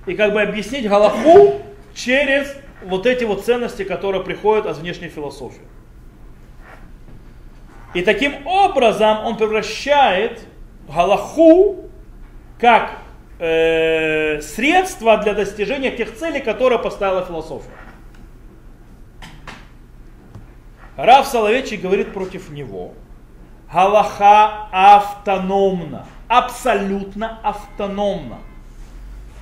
И как бы объяснить Галаху через вот эти вот ценности, которые приходят от внешней философии. И таким образом он превращает Галаху как э, средство для достижения тех целей, которые поставила философия. Рав Соловейчик говорит против него. Галаха автономна, абсолютно автономна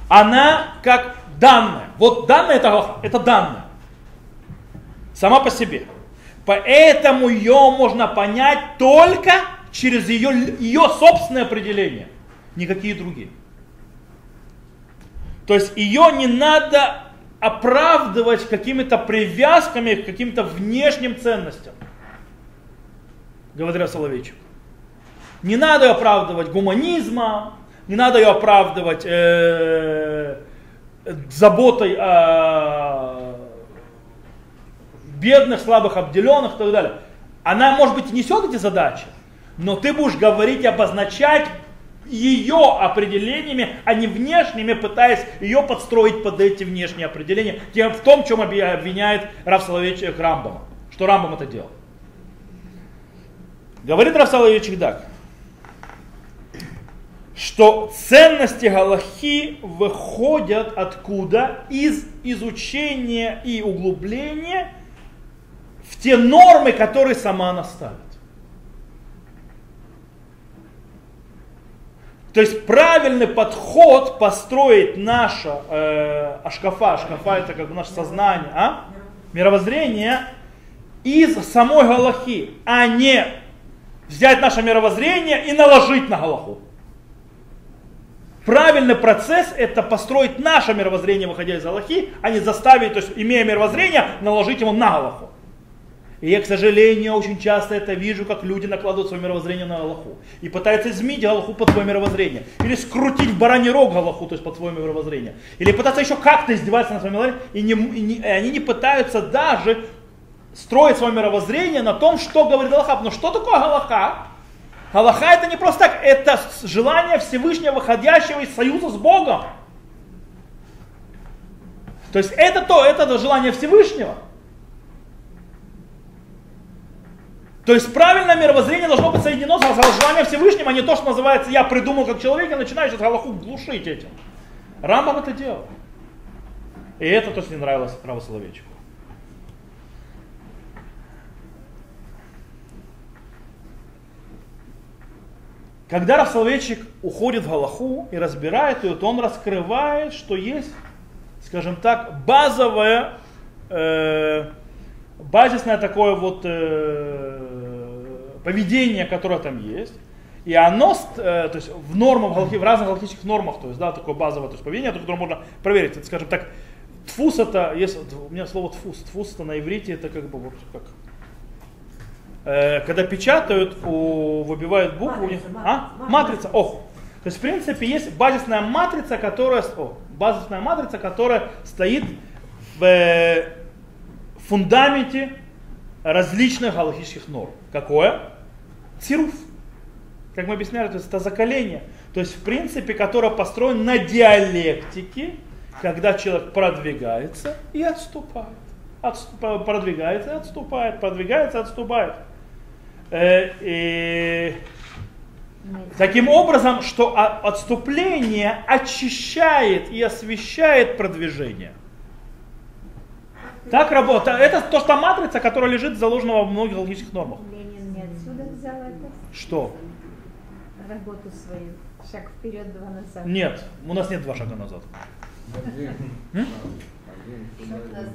она как данная. Вот данная это галаха, это данная. Сама по себе. Поэтому ее можно понять только через ее, ее собственное определение. Никакие другие. То есть ее не надо оправдывать какими-то привязками к каким-то внешним ценностям. Говоря Соловейчик. Не надо оправдывать гуманизмом, не надо ее оправдывать э, заботой о бедных, слабых, обделенных и так далее. Она, может быть, несет эти задачи, но ты будешь говорить обозначать ее определениями, а не внешними, пытаясь ее подстроить под эти внешние определения, тем в том, чем обвиняет Раф Соловейчик Рамбама, что Рамбам это делал. Говорит Раф Соловейчик так, что ценности Галахи выходят откуда? Из изучения и углубления в те нормы, которые сама она ставит. То есть правильный подход построить наше э, ашкафа, ашкафа это как бы наше сознание, а? мировоззрение из самой Галахи, а не взять наше мировоззрение и наложить на Галаху. Правильный процесс это построить наше мировоззрение, выходя из Аллахи, а не заставить, то есть имея мировоззрение, наложить его на Аллаху. И я, к сожалению, очень часто это вижу, как люди накладывают свое мировоззрение на Аллаху. И пытаются изменить Аллаху под свое мировоззрение. Или скрутить бараний рог Аллаху, то есть под свое мировоззрение. Или пытаться еще как-то издеваться на своем мировоззрении. И, не, и, не, и они не пытаются даже строить свое мировоззрение на том, что говорит Аллаха. Но что такое Аллаха? Аллаха это не просто так, это желание Всевышнего, выходящего из союза с Богом. То есть это то, это желание Всевышнего. То есть правильное мировоззрение должно быть соединено с желанием Всевышним, а не то, что называется «я придумал как человек» и начинаю сейчас Галаху глушить этим. Рамбам это делал. И это то, что не нравилось Раву. Когда Равсоловейчик уходит в Галаху и разбирает ее, то он раскрывает, что есть, скажем так, базовое э, базисное такое вот э, поведение, которое там есть. И оно, э, то есть в нормах, в разных галактических нормах, то есть, да, такое базовое то есть, поведение, которое можно проверить. Это, скажем так, тфус это, есть, у меня слово тфус, тфус это на иврите, это как бы вот как, э, когда печатают, у, выбивают букву, матрица, у них, а? матрица, ох. То есть, в принципе, есть базисная матрица, которая, о, базисная матрица, которая стоит в э, фундаменте различных галактических норм. Какое? Цируф. Как мы объясняли, то есть это закаление. То есть, в принципе, которое построено на диалектике, когда человек продвигается и отступает. Отступ, продвигается и отступает, продвигается и отступает. Э, и таким образом, что отступление очищает и освещает продвижение. Так работает. Это то, что матрица, которая лежит заложена во многих логических нормах. Ленин не отсюда взял это? Что? Работу свою. Шаг вперед, два назад. Нет, у нас нет два шага назад.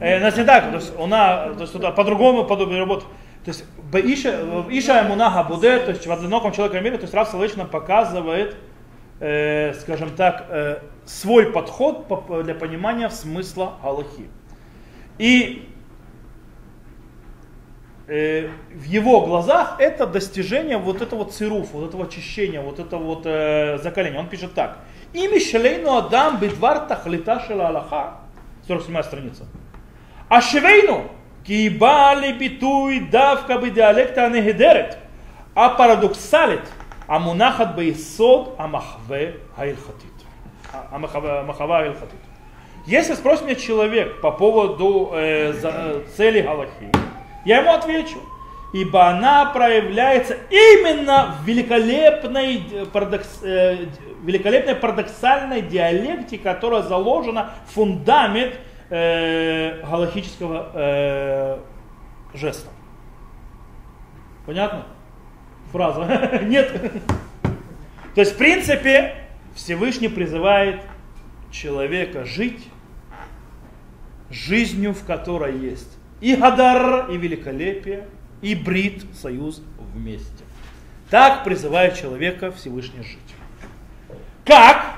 Э, у нас не так, то есть, она, то есть туда по-другому подобие работы. То есть Иша, Иша Мунаха Буде, то есть в одиноком человеке мире, то есть Рав Соловейч нам показывает, э, скажем так, э, свой подход для понимания смысла Галахи. И э, в его глазах это достижение вот этого цируф, вот этого очищения, вот этого вот э, закаления. Он пишет так. Ими шелейну адам бедвар тахлита шела Аллаха. 47 страница. А шевейну кибали битуй давка бы диалекта анегедерет. А парадоксалит амунахат бейсод амахве хайлхатит. Амахава а хайлхатит. Если спросит меня человек по поводу э, за, э, цели Галахи, я ему отвечу. Ибо она проявляется именно в великолепной, э, парадокс, э, великолепной парадоксальной диалекте, которая заложена в фундамент э, галахического э, жеста. Понятно? Фраза. Нет. То есть, в принципе, Всевышний призывает человека жить жизнью, в которой есть и Гадар, и великолепие, и Брит, союз вместе. Так призывает человека Всевышний жить. Как?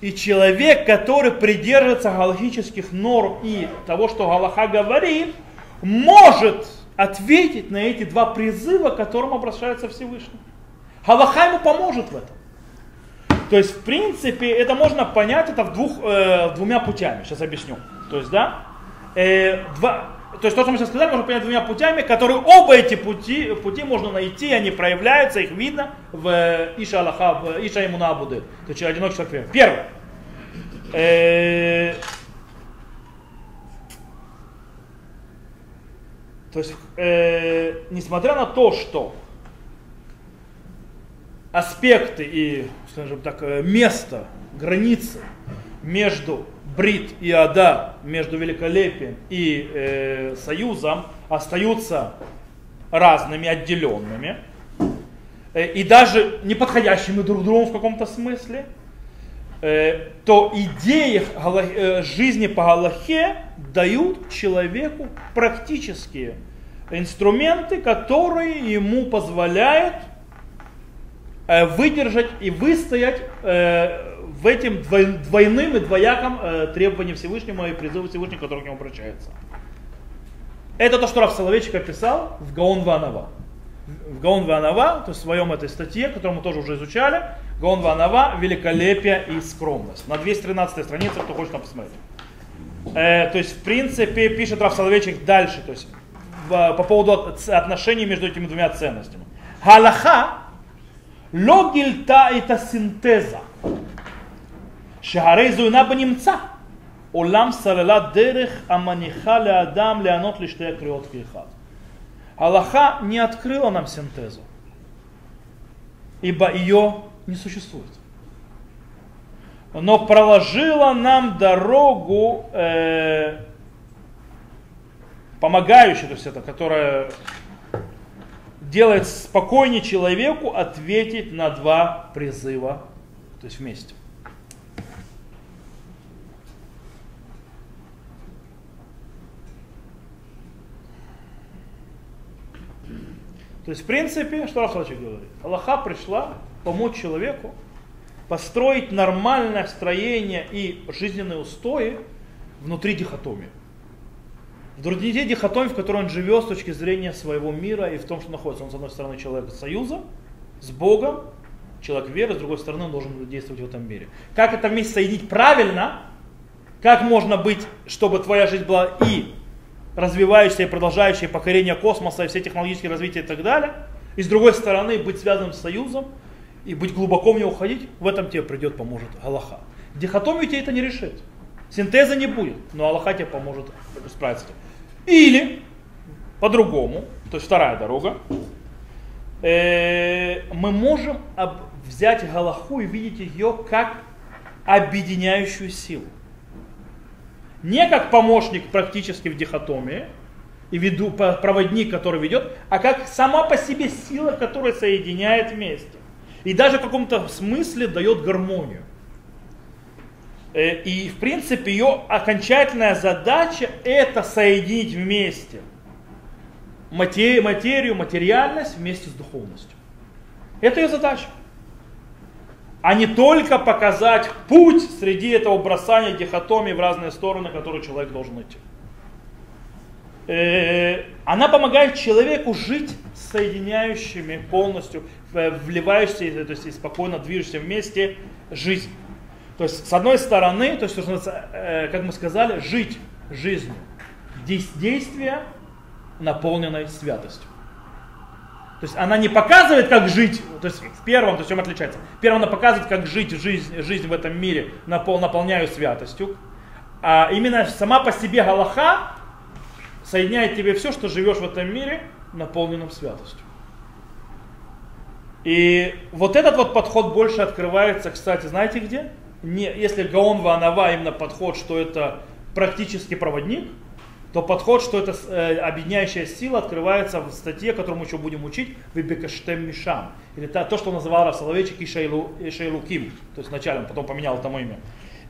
И человек, который придерживается галахических норм и того, что Галаха говорит, может ответить на эти два призыва, к которым обращается Всевышний. Галаха ему поможет в этом. То есть, в принципе, это можно понять это в двух, э, двумя путями. Сейчас объясню. То есть, да, э, два, то есть то, что мы сейчас сказали, можно понять двумя путями, которые оба эти пути, пути можно найти, они проявляются, их видно в э, Иша Аллаха, в Иша Имуна Абуды. То есть одинокий человек. Первое. Э, то есть, э, несмотря на то, что аспекты и, скажем так, э, место, границы между Брит и Ада, между великолепием и э, союзом остаются разными, отделенными, э, и даже неподходящими друг другу в каком-то смысле, э, то идеи э, жизни по Галахе дают человеку практические инструменты, которые ему позволяют Э, выдержать и выстоять э, в этим двойным и двояком э, требованиям Всевышнему и призыву Всевышнего, который к нему обращается. Это то, что Раф Соловейчик описал в Гаон Ванава. В Гаон Ванава, то есть в своем этой статье, которую мы тоже уже изучали, Гаон Ванава, «Великолепие и скромность». На 213 странице, кто хочет, там посмотреть. Э, то есть, в принципе, пишет Раф Соловейчик дальше, то есть в, по поводу отношений между этими двумя ценностями. Галаха логильта это синтеза. שהרי זו אינה בנמצא. עולם סללה דרך המניחה לאדם לענות לשתי הקריאות כאחד. Аллаха не открыла нам синтезу, ибо ее не существует. Но проложила нам дорогу, э, помогающую, то есть это, которая делает спокойнее человеку ответить на два призыва, то есть вместе. То есть, в принципе, что Рафсалчик говорит? Аллаха пришла помочь человеку построить нормальное строение и жизненные устои внутри дихотомии. В другие дихотомии, в которой он живет с точки зрения своего мира и в том, что находится. Он, с одной стороны, человек союза с Богом, человек веры, с другой стороны, он должен действовать в этом мире. Как это вместе соединить правильно? Как можно быть, чтобы твоя жизнь была и развивающаяся и продолжающая покорение космоса и все технологические развития и так далее, и с другой стороны быть связанным с союзом и быть глубоко в него уходить, в этом тебе придет, поможет Аллаха. Дихотомию тебе это не решит. Синтеза не будет, но Аллаха тебе поможет справиться. Или по-другому, то есть вторая дорога, э, мы можем взять Галаху и видеть ее как объединяющую силу. Не как помощник практически в дихотомии, и веду, проводник, который ведет, а как сама по себе сила, которая соединяет вместе. И даже в каком-то смысле дает гармонию. Э, и, в принципе, ее окончательная задача это соединить вместе материю, материю, материальность вместе с духовностью. Это ее задача. А не только показать путь среди этого бросания дихотомии в разные стороны, который человек должен идти. Э, она помогает человеку жить соединяющими полностью, вливающимися, то есть спокойно движущимся вместе жизнь. То есть, с одной стороны, то есть, э, как мы сказали, жить жизнью действия, наполненной святостью. То есть она не показывает, как жить, то есть в первом, то есть чем отличается. В первом она показывает, как жить жизнь, жизнь в этом мире, напол, наполняю святостью. А именно сама по себе Галаха соединяет тебе все, что живешь в этом мире, наполненным святостью. И вот этот вот подход больше открывается, кстати, знаете где? не, если Гаон Ванава именно подход, что это практически проводник, то подход, что это э, объединяющая сила, открывается в статье, которую мы еще будем учить, в Вибекаштем Мишам. Или то, что называл Раф Соловейчик Шейлу, и Ким, то есть вначале, он потом поменял это имя.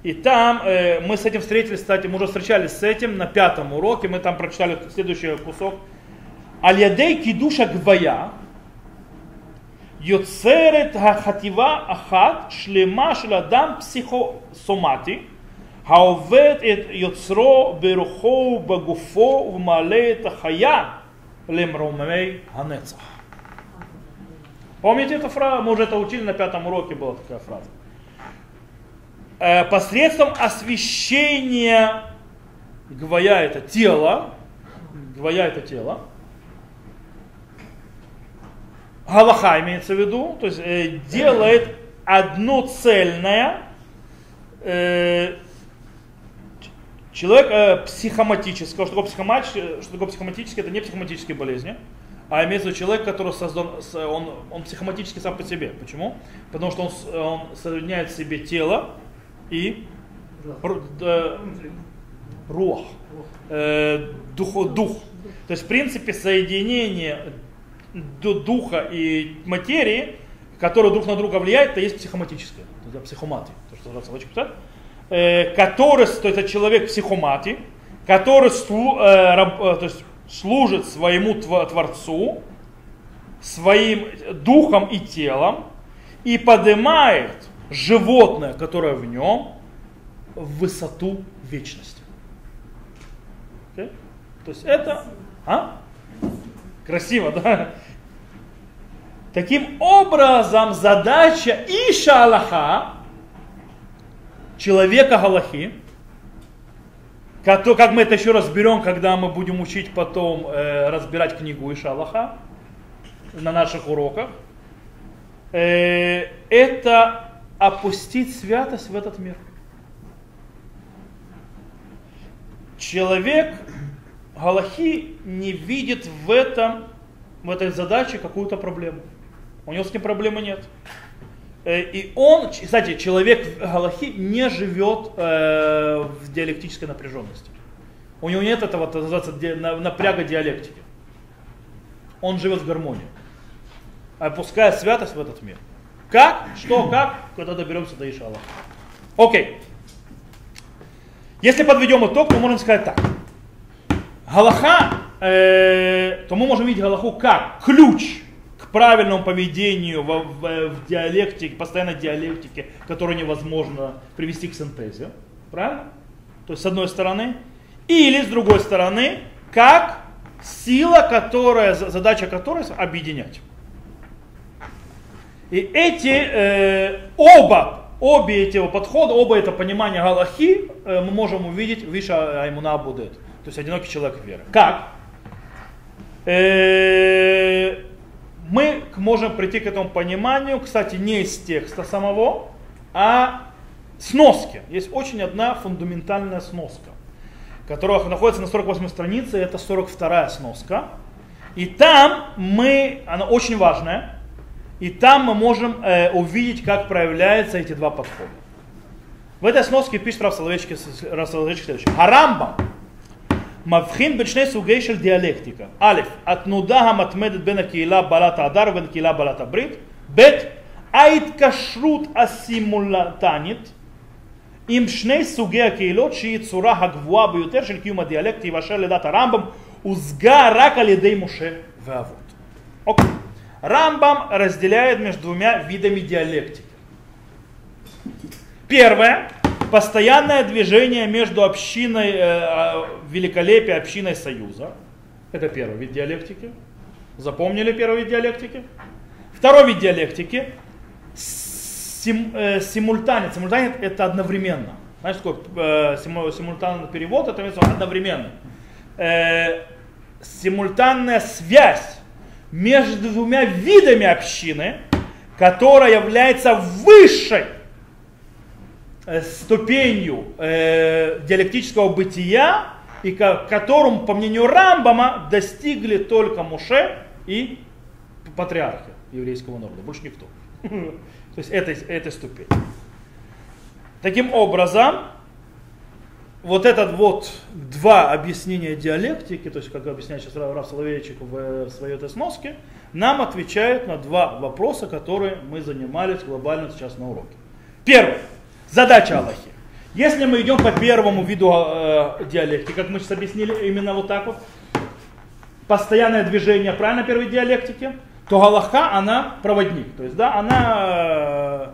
И там э, мы с этим встретились, кстати, мы уже встречались с этим на пятом уроке, мы там прочитали следующий кусок. альядей Кидуша Гвая, Йоцерет Хатива Ахат Шлема Шладам Психосомати – העובד את יוצרו ברוחו ובגופו ומעלה את החיה למרוממי הנצח. Помните эту фразу? Мы уже это учили на пятом уроке, была такая фраза. Э, посредством освещения Гвая это тело, Гвая это тело, Галаха имеется в виду, то есть э, делает одно цельное э, человек э, психоматического. Что такое психоматическое? Что такое психоматическое? Это не психоматические болезни, а имеется в виду человек, который создан, он, он психоматически сам по себе. Почему? Потому что он, он соединяет в себе тело и э, рух, э, дух, дух. То есть, в принципе, соединение духа и материи, которые друг на друга влияют, это есть психоматическое. Это психоматия, то, что. Э, который, то есть человек психоматий, который э, э, то есть служит своему Творцу, своим духом и телом, и поднимает животное, которое в нем, в высоту вечности. Okay? То есть это... А? Красиво, да? Таким образом, задача Иша Аллаха, человека Галахи, как, как мы это еще разберем, когда мы будем учить потом э, разбирать книгу Иша Аллаха на наших уроках, э, это опустить святость в этот мир. Человек Галахи не видит в этом, в этой задаче какую-то проблему. У него с ним проблемы нет. Э, и он, кстати, человек Галахи не живет э, в диалектической напряженности. У него нет этого, это называется, напряга диалектики. Он живет в гармонии, опуская святость в этот мир. Как? Что? Как? Когда доберемся до Ишала. Окей. Если подведем итог, то можем сказать так. Галаха, э, то мы можем видеть Галаху как ключ правильному поведению в, в, в диалектике, постоянной диалектике, которую невозможно привести к синтезе. Правильно? То есть с одной стороны. Или с другой стороны, как сила, которая, задача которой объединять. И эти э, оба, обе эти подхода, оба это понимания Галахи э, мы можем увидеть в Иша Аймуна Будет. То есть одинокий человек веры. Как? Э, мы можем прийти к этому пониманию, кстати, не из текста самого, а сноски. Есть очень одна фундаментальная сноска, которая находится на 48 странице, это 42 сноска. И там мы, она очень важная, и там мы можем э, увидеть, как проявляются эти два подхода. В этой сноске пишет Раф Соловейчик следующее. Харамбам מבחין בין שני סוגי של דיאלקטיקה. א', התנודה המתמדת בין הקהילה בעלת ההדר ובין הקהילה בעלת הברית. ב', ההתקשרות הסימולטנית עם שני סוגי הקהילות שהיא צורה הגבוהה ביותר של קיום הדיאלקטי ואשר לדעת הרמב"ם הושגה רק על ידי משה ואבות. אוקיי. Рамбам разделяет между двумя видами диалектики. Первое постоянное движение между общиной э, а, великолепия, общиной союза. Это первый вид диалектики. Запомнили первый вид диалектики? Второй вид диалектики сим, э, симультанец. Симультанец это одновременно. Знаешь, такой э, симультанный перевод, это одновременно. Э, симультанная связь между двумя видами общины, которая является высшей ступенью э, диалектического бытия, и к которому, по мнению Рамбама, достигли только Муше и патриархи еврейского народа, больше никто. То есть этой, этой ступени. Таким образом, вот этот вот два объяснения диалектики, то есть как объясняет сейчас Раф Соловейчик в, своей этой сноске, нам отвечают на два вопроса, которые мы занимались глобально сейчас на уроке. Первый. Задача Аллахи. Если мы идем по первому виду э, диалектики, как мы сейчас объяснили, именно вот так вот, постоянное движение, правильно, первой диалектики, то Галаха, она проводник, то есть, да, она э,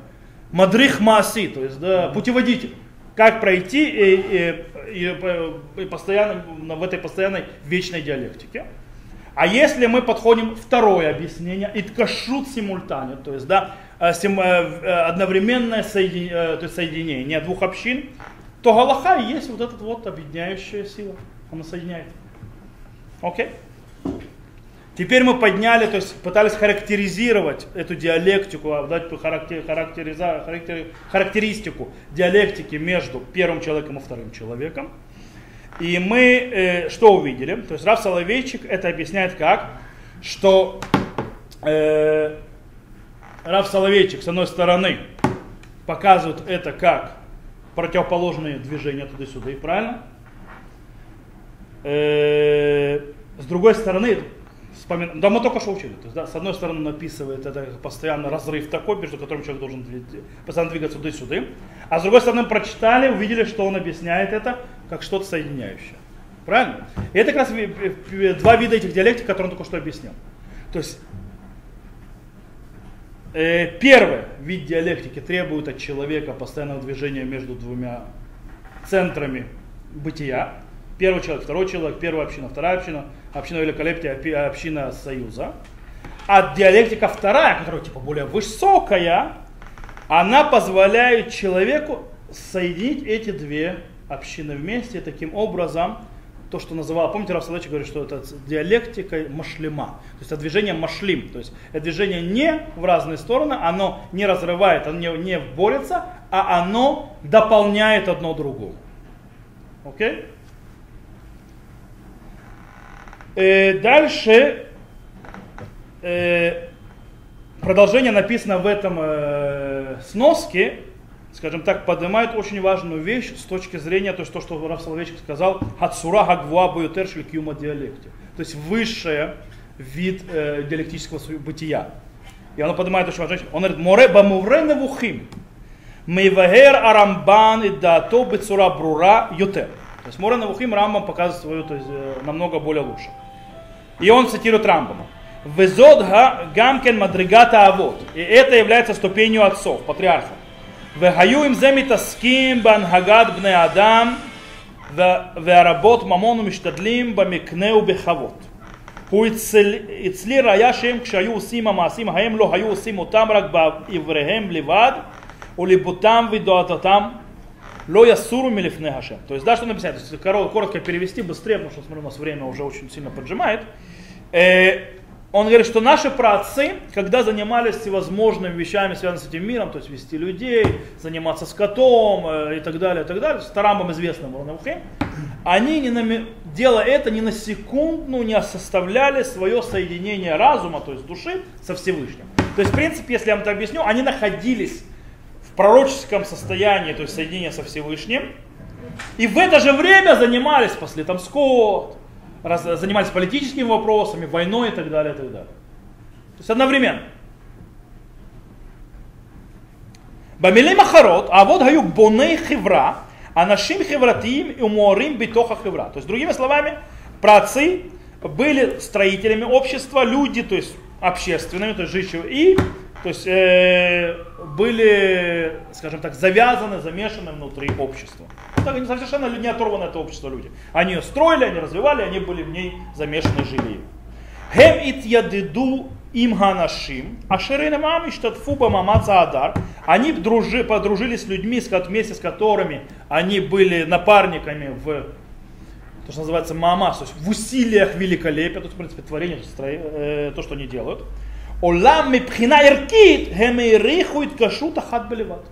мадрих маси, то есть, да, путеводитель, как пройти и, и, и, и постоянно, в этой постоянной вечной диалектике. А если мы подходим второе объяснение, иткашут симультане, то есть да, одновременное соединение, то есть соединение двух общин, то Галаха и есть вот эта вот объединяющая сила. Она соединяет. Окей? Теперь мы подняли, то есть пытались характеризировать эту диалектику, а, дать характер, характериза, характер, характеристику диалектики между первым человеком и вторым человеком. И мы э, что увидели? То есть Раф Соловейчик это объясняет как? Что э, Раф Соловейчик с одной стороны показывает это как противоположные движения туда-сюда, и правильно? Э, с другой стороны, вспомин... да мы только что учили, то есть, да, с одной стороны написывает это постоянно разрыв такой, между которым человек должен постоянно двигаться туда-сюда, а с другой стороны прочитали, увидели, что он объясняет это как что-то соединяющее. Правильно? И это как раз два вида этих диалектик, которые он только что объяснил. То есть э, первый вид диалектики требует от человека постоянного движения между двумя центрами бытия. Первый человек, второй человек, первая община, вторая община, община великолепия, община союза. А диалектика вторая, которая типа более высокая, она позволяет человеку соединить эти две общины вместе, таким образом, то, что называл, помните, Рафсалыч говорит, что это диалектика машлима, то есть это движение машлим, то есть это движение не в разные стороны, оно не разрывает, оно не, не борется, а оно дополняет одно другому. Окей? Э, дальше э, продолжение написано в этом э, сноске, скажем так, поднимает очень важную вещь с точки зрения, то, что, что Раф Соловейчик сказал, «Хацура гагвуа буютершель кюма диалекте». То есть высший вид э, диалектического бытия. И он поднимает очень важную вещь. Он говорит, «Море бамувре невухим, мейвагер арамбан и дато бецура брура ютер». То есть Море невухим Рамбам показывает свою, то есть э, намного более лучше. И он цитирует Рамбама. Везод гамкен мадригата авод. И это является ступенью отцов, патриархов. והיו עם זה מתעסקים בהנהגת בני אדם והרבות ממון ומשתדלים במקנה ובחוות. הוא אצלי ראיה שהם כשהיו עושים המעשים ההם לא היו עושים אותם רק בעבריהם לבד ולבותם ודעתם לא ясуру милифне Хашем. То есть, да, что написать? То есть, коротко перевести быстрее, потому что, смотрю, у нас время уже очень сильно поджимает. Э, Он говорит, что наши праотцы, когда занимались всевозможными вещами, связанными с этим миром, то есть вести людей, заниматься скотом э, и так далее, и так далее, с Тарамбом известным Ронавхе, они, не на, делая это, ни на секунду не составляли свое соединение разума, то есть души, со Всевышним. То есть, в принципе, если я вам это объясню, они находились в пророческом состоянии, то есть соединения со Всевышним, и в это же время занимались, после там скот, раз, занимались политическими вопросами, войной и так далее, и так далее. То есть одновременно. Бамилей Махарот, а вот гаю боней хевра, а нашим хевратим и уморим битоха хевра. То есть, другими словами, працы были строителями общества, люди, то есть общественными, то есть жичью, и то есть, э, были, скажем так, завязаны, замешаны внутри общества. Совершенно не оторваны от общества люди. Они ее строили, они развивали, они были в ней замешаны, жили. Хем ит ядиду им ганашим, а шеринамам иштатфуба мамаца адар. Они дружи, подружились с людьми, вместе с которыми они были напарниками в то, что называется мама, то есть в усилиях великолепия, то есть, в принципе, творение, э, то, что они делают. Олам мипхина иркит, хемейрихует кашут ахат белеват.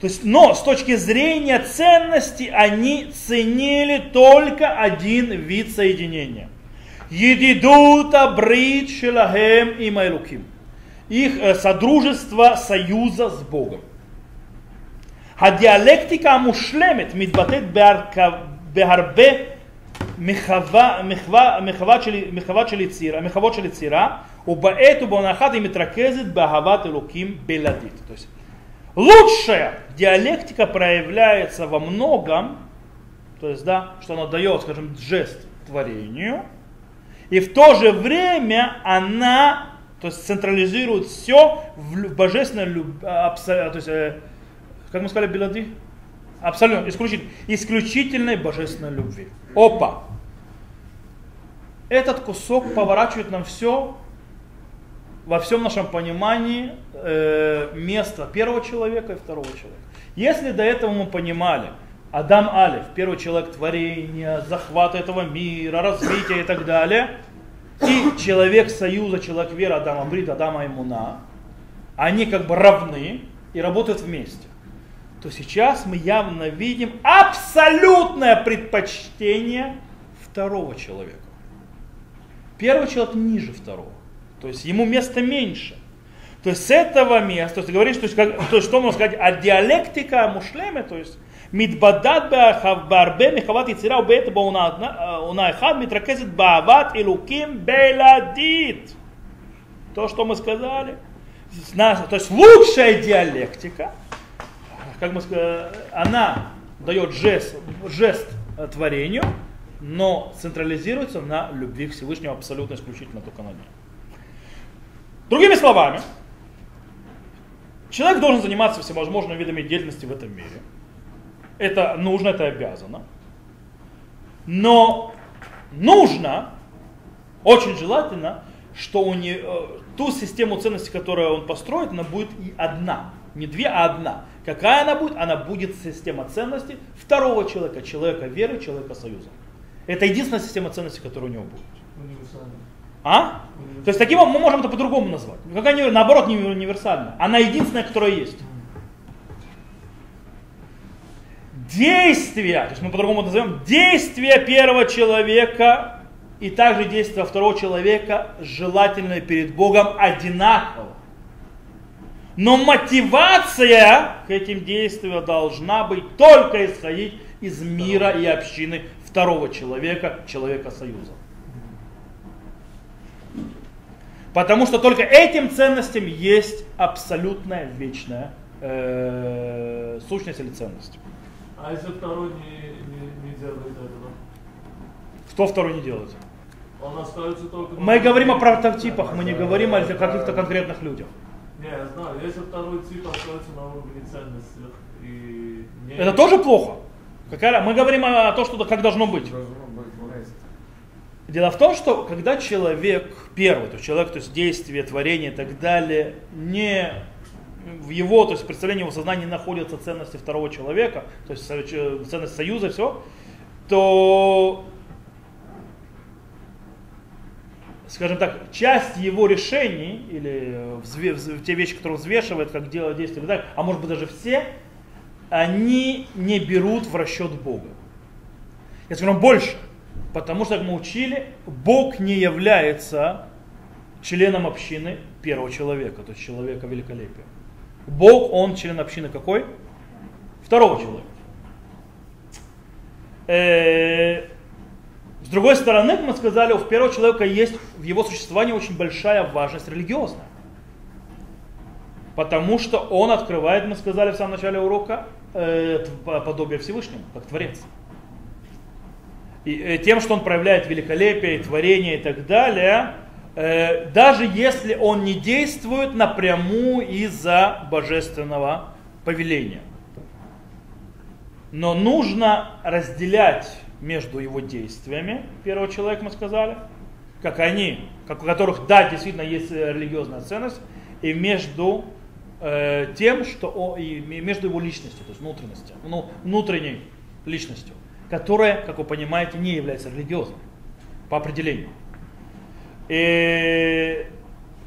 То есть, но с точки зрения ценности они ценили только один вид соединения. Едидута брит шелахем и майлуким. Их э, содружество союза с Богом. הדיאלקטיקה המושלמת מתבטאת בהרבה מחוות של יצירה, ובעת ובעונה אחת היא מתרכזת באהבת אלוקים בלעדית. Лучшая диалектика проявляется во многом, то есть, да, что она дает, скажем, жест творению, и в то же время она то есть централизирует все в божественной любви, то есть, э, как мы сказали, Белади? Абсолютно, исключительно, исключительной божественной любви. Опа! Этот кусок поворачивает нам все во всем нашем понимании э, место первого человека и второго человека. Если до этого мы понимали, Адам Алиф, первый человек творения, захвата этого мира, развития и так далее, и человек союза, человек веры Адама Брит, Адама Имуна, они как бы равны и работают вместе, то сейчас мы явно видим абсолютное предпочтение второго человека. Первый человек ниже второго. То есть ему места меньше. То есть с этого места, то есть говоришь, то есть, как, то есть что можно сказать, а диалектика мушлеме, то есть Мидбадат барбе михават яцера убеет унаихад э, митракезит баават илуким беладит. То, что мы сказали. То есть лучшая диалектика, как мы сказали, она дает жест, жест творению, но централизируется на любви Всевышнего абсолютно исключительно только на ней. Другими словами, человек должен заниматься всевозможными видами деятельности в этом мире. Это нужно, это обязано. Но нужно, очень желательно, что у не, э, ту систему ценностей, которую он построит, она будет и одна. Не две, а одна. Какая она будет? Она будет система ценностей второго человека, человека веры, человека союза. Это единственная система ценностей, которая у него будет. А? То есть таким мы можем это по-другому назвать. Какая не, наоборот не универсальная. Она единственная, которая есть. Действия, то есть мы по-другому назовем, действия первого человека и также действия второго человека желательно перед Богом одинаково. Но мотивация к этим действиям должна быть только исходить из мира и общины второго человека, человека союза. Потому что только этим ценностям есть абсолютная вечная э, сущность или ценность. А если второй не, не, не делает этого? Кто второй не делает? Он остается только... Мы говорим о прототипах, мы не говорим о каких-то конкретных людях. Не, я знаю, если второй тип остается на уровне ценностей и... Не... Это тоже плохо. Какая, мы говорим о, о том, что как должно быть. Дело в том, что когда человек первый, то есть человек, то есть действие, творение и так далее, не в его, то есть представлении его сознания находятся ценности второго человека, то есть ценность союза, все, то, скажем так, часть его решений или те вещи, которые он взвешивает, как дело действие и так далее, а может быть даже все, они не берут в расчет Бога. Я скажу вам больше. Потому что, как мы учили, Бог не является членом общины первого человека, то есть человека великолепия. Бог, он член общины какой? Второго человека. Э, с другой стороны, мы сказали, у первого человека есть в его существовании очень большая важность религиозная. Потому что он открывает, мы сказали в самом начале урока, э, подобие Всевышнему, как Творец и, э, тем, что он проявляет великолепие, творение и так далее, э, даже если он не действует напрямую из-за божественного повеления. Но нужно разделять между его действиями, первого человека мы сказали, как они, как у которых, да, действительно есть религиозная ценность, и между э, тем, что о, и между его личностью, то есть внутренностью, ну, внутренней личностью которая, как вы понимаете, не является религиозной по определению. И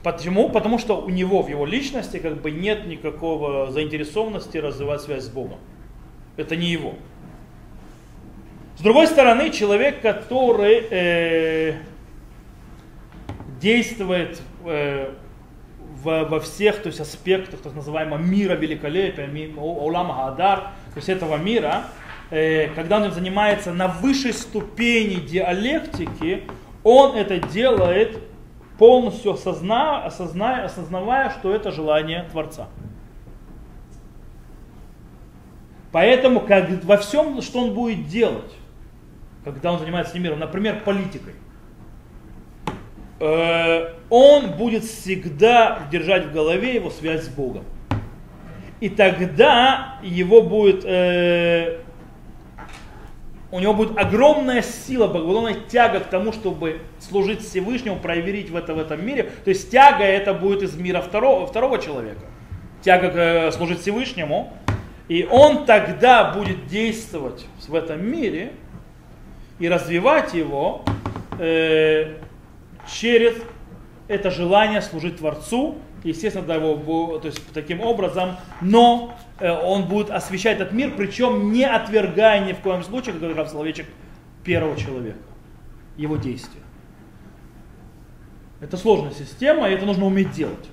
почему? Потому что у него в его личности как бы нет никакого заинтересованности развивать связь с Богом. Это не его. С другой стороны, человек, который э, действует э, во, во всех то есть, аспектах так называемого мира великолепия, улама Адар, то есть этого мира, когда он занимается на высшей ступени диалектики, он это делает полностью осозна, осозная, осознавая, что это желание Творца. Поэтому как, во всем, что он будет делать, когда он занимается этим миром, например, политикой, э, он будет всегда держать в голове его связь с Богом. И тогда его будет, э, у него будет огромная сила, огромная тяга к тому, чтобы служить Всевышнему, проверить в, это, в этом мире. То есть тяга это будет из мира второго, второго человека. Тяга к, э, служить Всевышнему. И он тогда будет действовать в этом мире и развивать его э, через это желание служить Творцу, естественно, да, его, то есть таким образом, но он будет освещать этот мир, причем не отвергая ни в коем случае, как говорил Словечек, первого человека, его действия. Это сложная система, и это нужно уметь делать.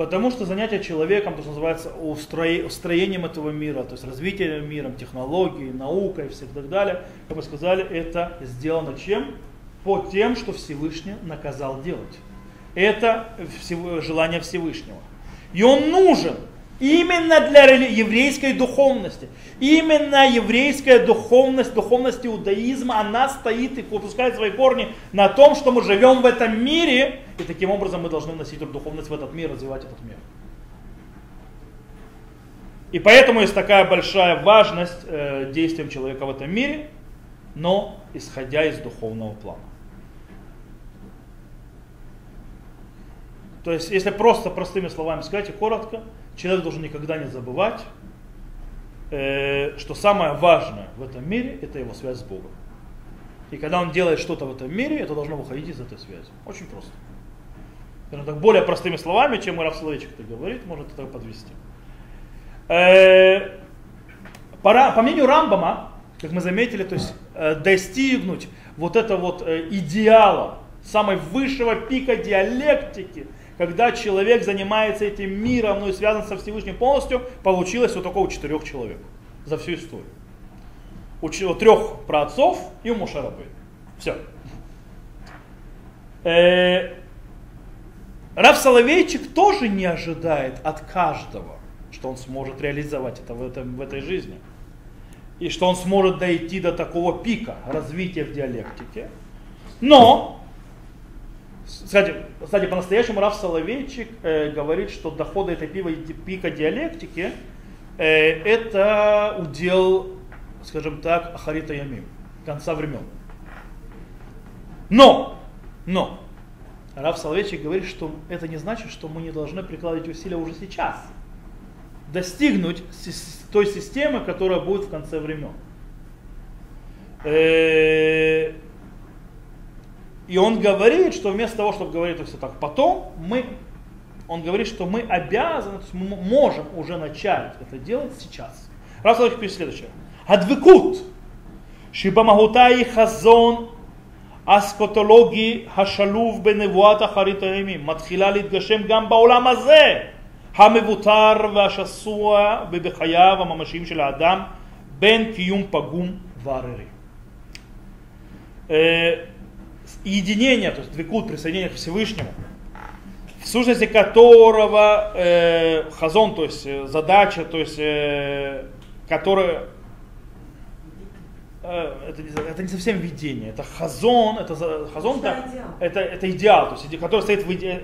Потому что занятие человеком, то, что называется устроением этого мира, то есть развитием мира, технологией, наукой и так далее, как мы сказали, это сделано чем? По тем, что Всевышний наказал делать. Это желание Всевышнего. И он нужен Именно для еврейской духовности. Именно еврейская духовность, духовность иудаизма, она стоит и выпускает свои корни на том, что мы живем в этом мире, и таким образом мы должны вносить духовность в этот мир, развивать этот мир. И поэтому есть такая большая важность э, действиям человека в этом мире, но исходя из духовного плана. То есть, если просто простыми словами сказать и коротко, человек должен никогда не забывать, э, что самое важное в этом мире это его связь с Богом. И когда он делает что-то в этом мире, это должно выходить из этой связи. Очень просто. так, более простыми словами, чем Раф Соловейчик это говорит, можно это подвести. Э, по мнению Рамбама, как мы заметили, то есть э, достигнуть вот этого вот идеала, самой высшего пика диалектики – когда человек занимается этим миром, ну и связан со Всевышним полностью, получилось вот такого четырех человек за всю историю. У трех праотцов и у Мушарабы. Все. Э, Рав Соловейчик тоже не ожидает от каждого, что он сможет реализовать это в, этом, в этой жизни. И что он сможет дойти до такого пика развития в диалектике. Но кстати, кстати по-настоящему Раф Соловейчик э, говорит, что доходы этой пива, пика диалектики э, это удел, скажем так, Ахарита Ямим, конца времен. Но, но, Раф Соловейчик говорит, что это не значит, что мы не должны прикладывать усилия уже сейчас. Достигнуть той системы, которая будет в конце времен. Э, и он говорит, что вместо того, чтобы говорить это все так потом, мы, он говорит, что мы обязаны, то есть мы можем уже начать это делать сейчас. Раз Салах пишет следующее. Адвикут, שבמהותה חזון אסקוטולוגי השלוב בנבואת אחרית הימים, מתחילה להתגשם גם בעולם הזה, המבוטר והשסוע ובחייו הממשיים של האדם, בין קיום פגום и единение, то есть двекут, присоединение к Всевышнему, в сущности которого э, хазон, то есть э, задача, то есть э, которая э, это, это не совсем видение, это хазон, это хазон, это, это, это идеал, то есть, который стоит в иде,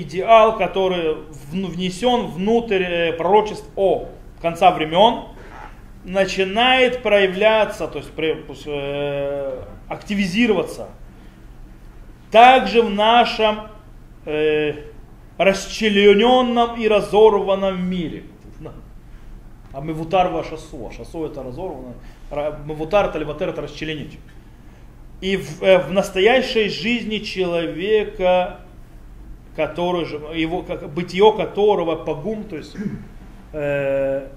идеал, который внесен внутрь э, пророчеств о конца времен, начинает проявляться, то есть э, активизироваться также в нашем э, расчлененном и разорванном мире. А мевутар ва шасу. А шасу это разорвано. Мевутар это леватер это расчленить. И в, э, в настоящей жизни человека, который, его, как, бытие которого погум, то есть э,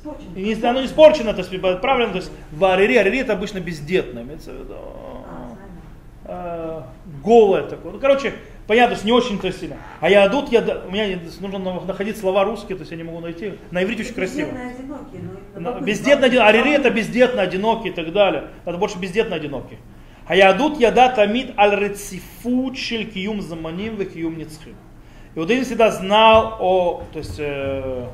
Испорчено. И не, оно испорчено, то есть правильно, то есть в арири, арири это обычно бездетное, имеется в виду. А, голое такое. Ну, короче, понятно, что не очень-то сильно. А я адут, я, у меня нужно находить слова русские, то есть я не могу найти. На иврите очень красиво. Бездетно одинокий. Арири это бездетно одинокий и так далее. Это больше бездетно одинокий. А ядут яда тамид аль рецифут шель киюм заманим ве киюм ницхим. Иудаин всегда знал о то есть, э,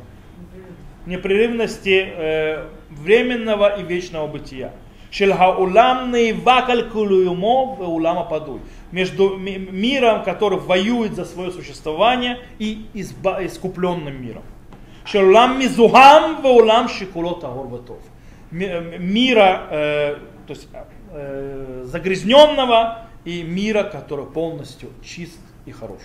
непрерывности э, временного и вечного бытия. Шель хаулам нейвакаль кулуюмо ве улама падуй. Между ми- миром, который воюет за свое существование, и изба- искупленным миром. Шелулам мизухам улам шикулот агор ватов. Ми- э, Мира, э, то есть э, загрязненного и мира, который полностью чист и хорош.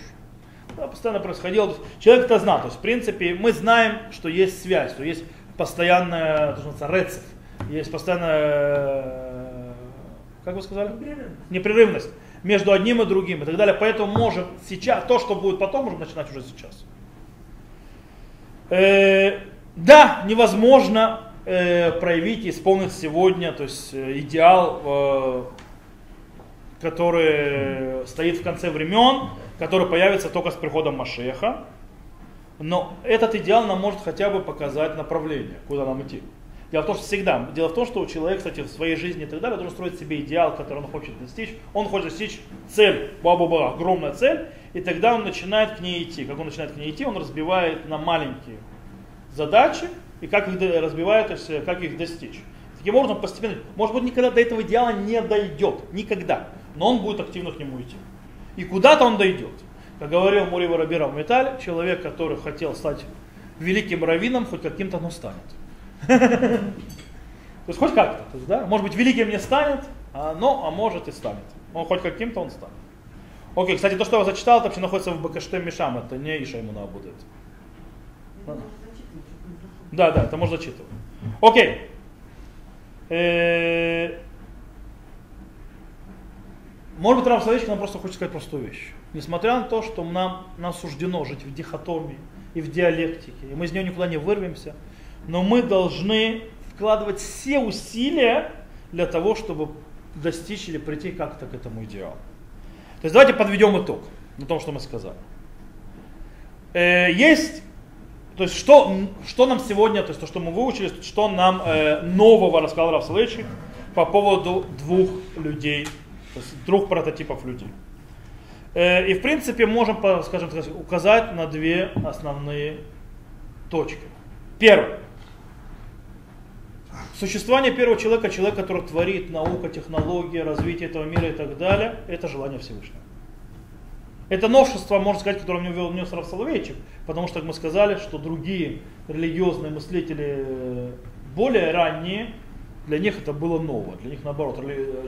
Это постоянно происходило. То Человек это знал. То есть, в принципе, мы знаем, что есть связь, что есть постоянная, то, что рецепт, есть постоянная, э, как вы сказали? Непрерывно. непрерывность между одним и другим и так далее. Поэтому можем сейчас, то, что будет потом, можем начинать уже сейчас. Э, да, невозможно э, проявить и исполнить сегодня, то есть э, идеал, э, который стоит в конце времен, который появится только с приходом Машеха. Но этот идеал нам может хотя бы показать направление, куда нам идти. Дело в том, что всегда, дело в том, что человек, кстати, в своей жизни и так далее, должен строить себе идеал, который он хочет достичь. Он хочет достичь цель, ба-ба-ба, огромная цель, и тогда он начинает к ней идти. Как он начинает к ней идти, он разбивает на маленькие задачи, и как их разбивает, то есть э, как их достичь. Таким образом, постепенно, может быть, никогда до этого идеала не дойдет, никогда, но он будет активно к нему идти. И куда-то он дойдет. Как говорил Мури Воробира в Металле, человек, который хотел стать великим раввином, хоть каким-то, но станет. То есть хоть как-то, да? может быть великим не станет, а, но, а может и станет. Он хоть каким-то он станет. Окей, кстати, то, что я зачитал, это вообще находится в Бакаште Мишам, это не Иша ему будет. Да, да, это можно зачитывать. Окей. Может быть, Рам Соловейчик нам просто хочет сказать простую вещь. Несмотря на то, что нам, нам суждено жить в дихотомии и в диалектике, и мы из нее никуда не вырвемся, но мы должны вкладывать все усилия для того, чтобы достичь или прийти как-то к этому идеалу. То есть давайте подведем итог на том, что мы сказали. Э, Есть то есть что, что нам сегодня, то есть то, что мы выучили, что нам э, нового рассказал Раф Соловейчик по поводу двух людей, то есть двух прототипов людей. Э, и в принципе можем, скажем так, указать на две основные точки. Первое. Существование первого человека, человека, который творит наука, технология, развитие этого мира и так далее, это желание Всевышнего. Это новшество, можно сказать, которое мне ввел внес Рав Соловейчик, потому что, как мы сказали, что другие религиозные мыслители э, более ранние, для них это было ново. Для них наоборот,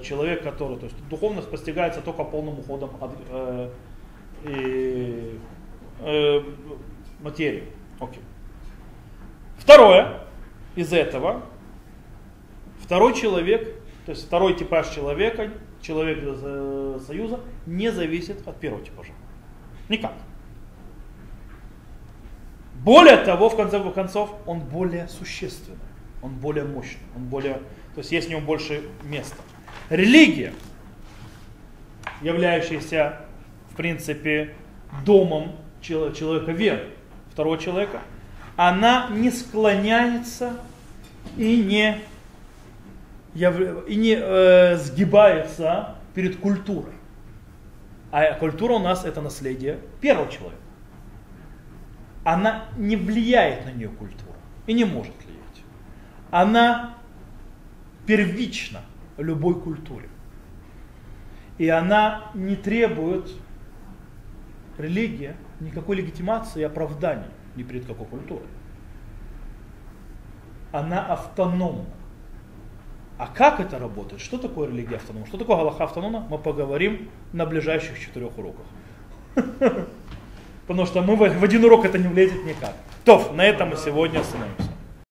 человек, который, то есть духовность постигается только полным уходом от э, и, э, материи. Окей. Второе из этого, второй человек, то есть второй типаж человека, человек э, союза, не зависит от первого типажа. Никак. Более того, в конце концов, он более существенный, он более мощный, он более, то есть есть в нем больше места. Религия, являющаяся, в принципе, домом чел- человека веры, второго человека, она не склоняется и не, и не э, сгибается перед культурой. А культура у нас это наследие первого человека. Она не влияет на нее культура и не может. Она первична любой культуре. И она не требует религия никакой легитимации и оправдания ни перед какой культурой. Она автономна. А как это работает? Что такое религия автономна? Что такое Галаха автономна? Мы поговорим на ближайших четырех уроках. Потому что мы в один урок это не влезет никак. То, на этом мы сегодня остановимся.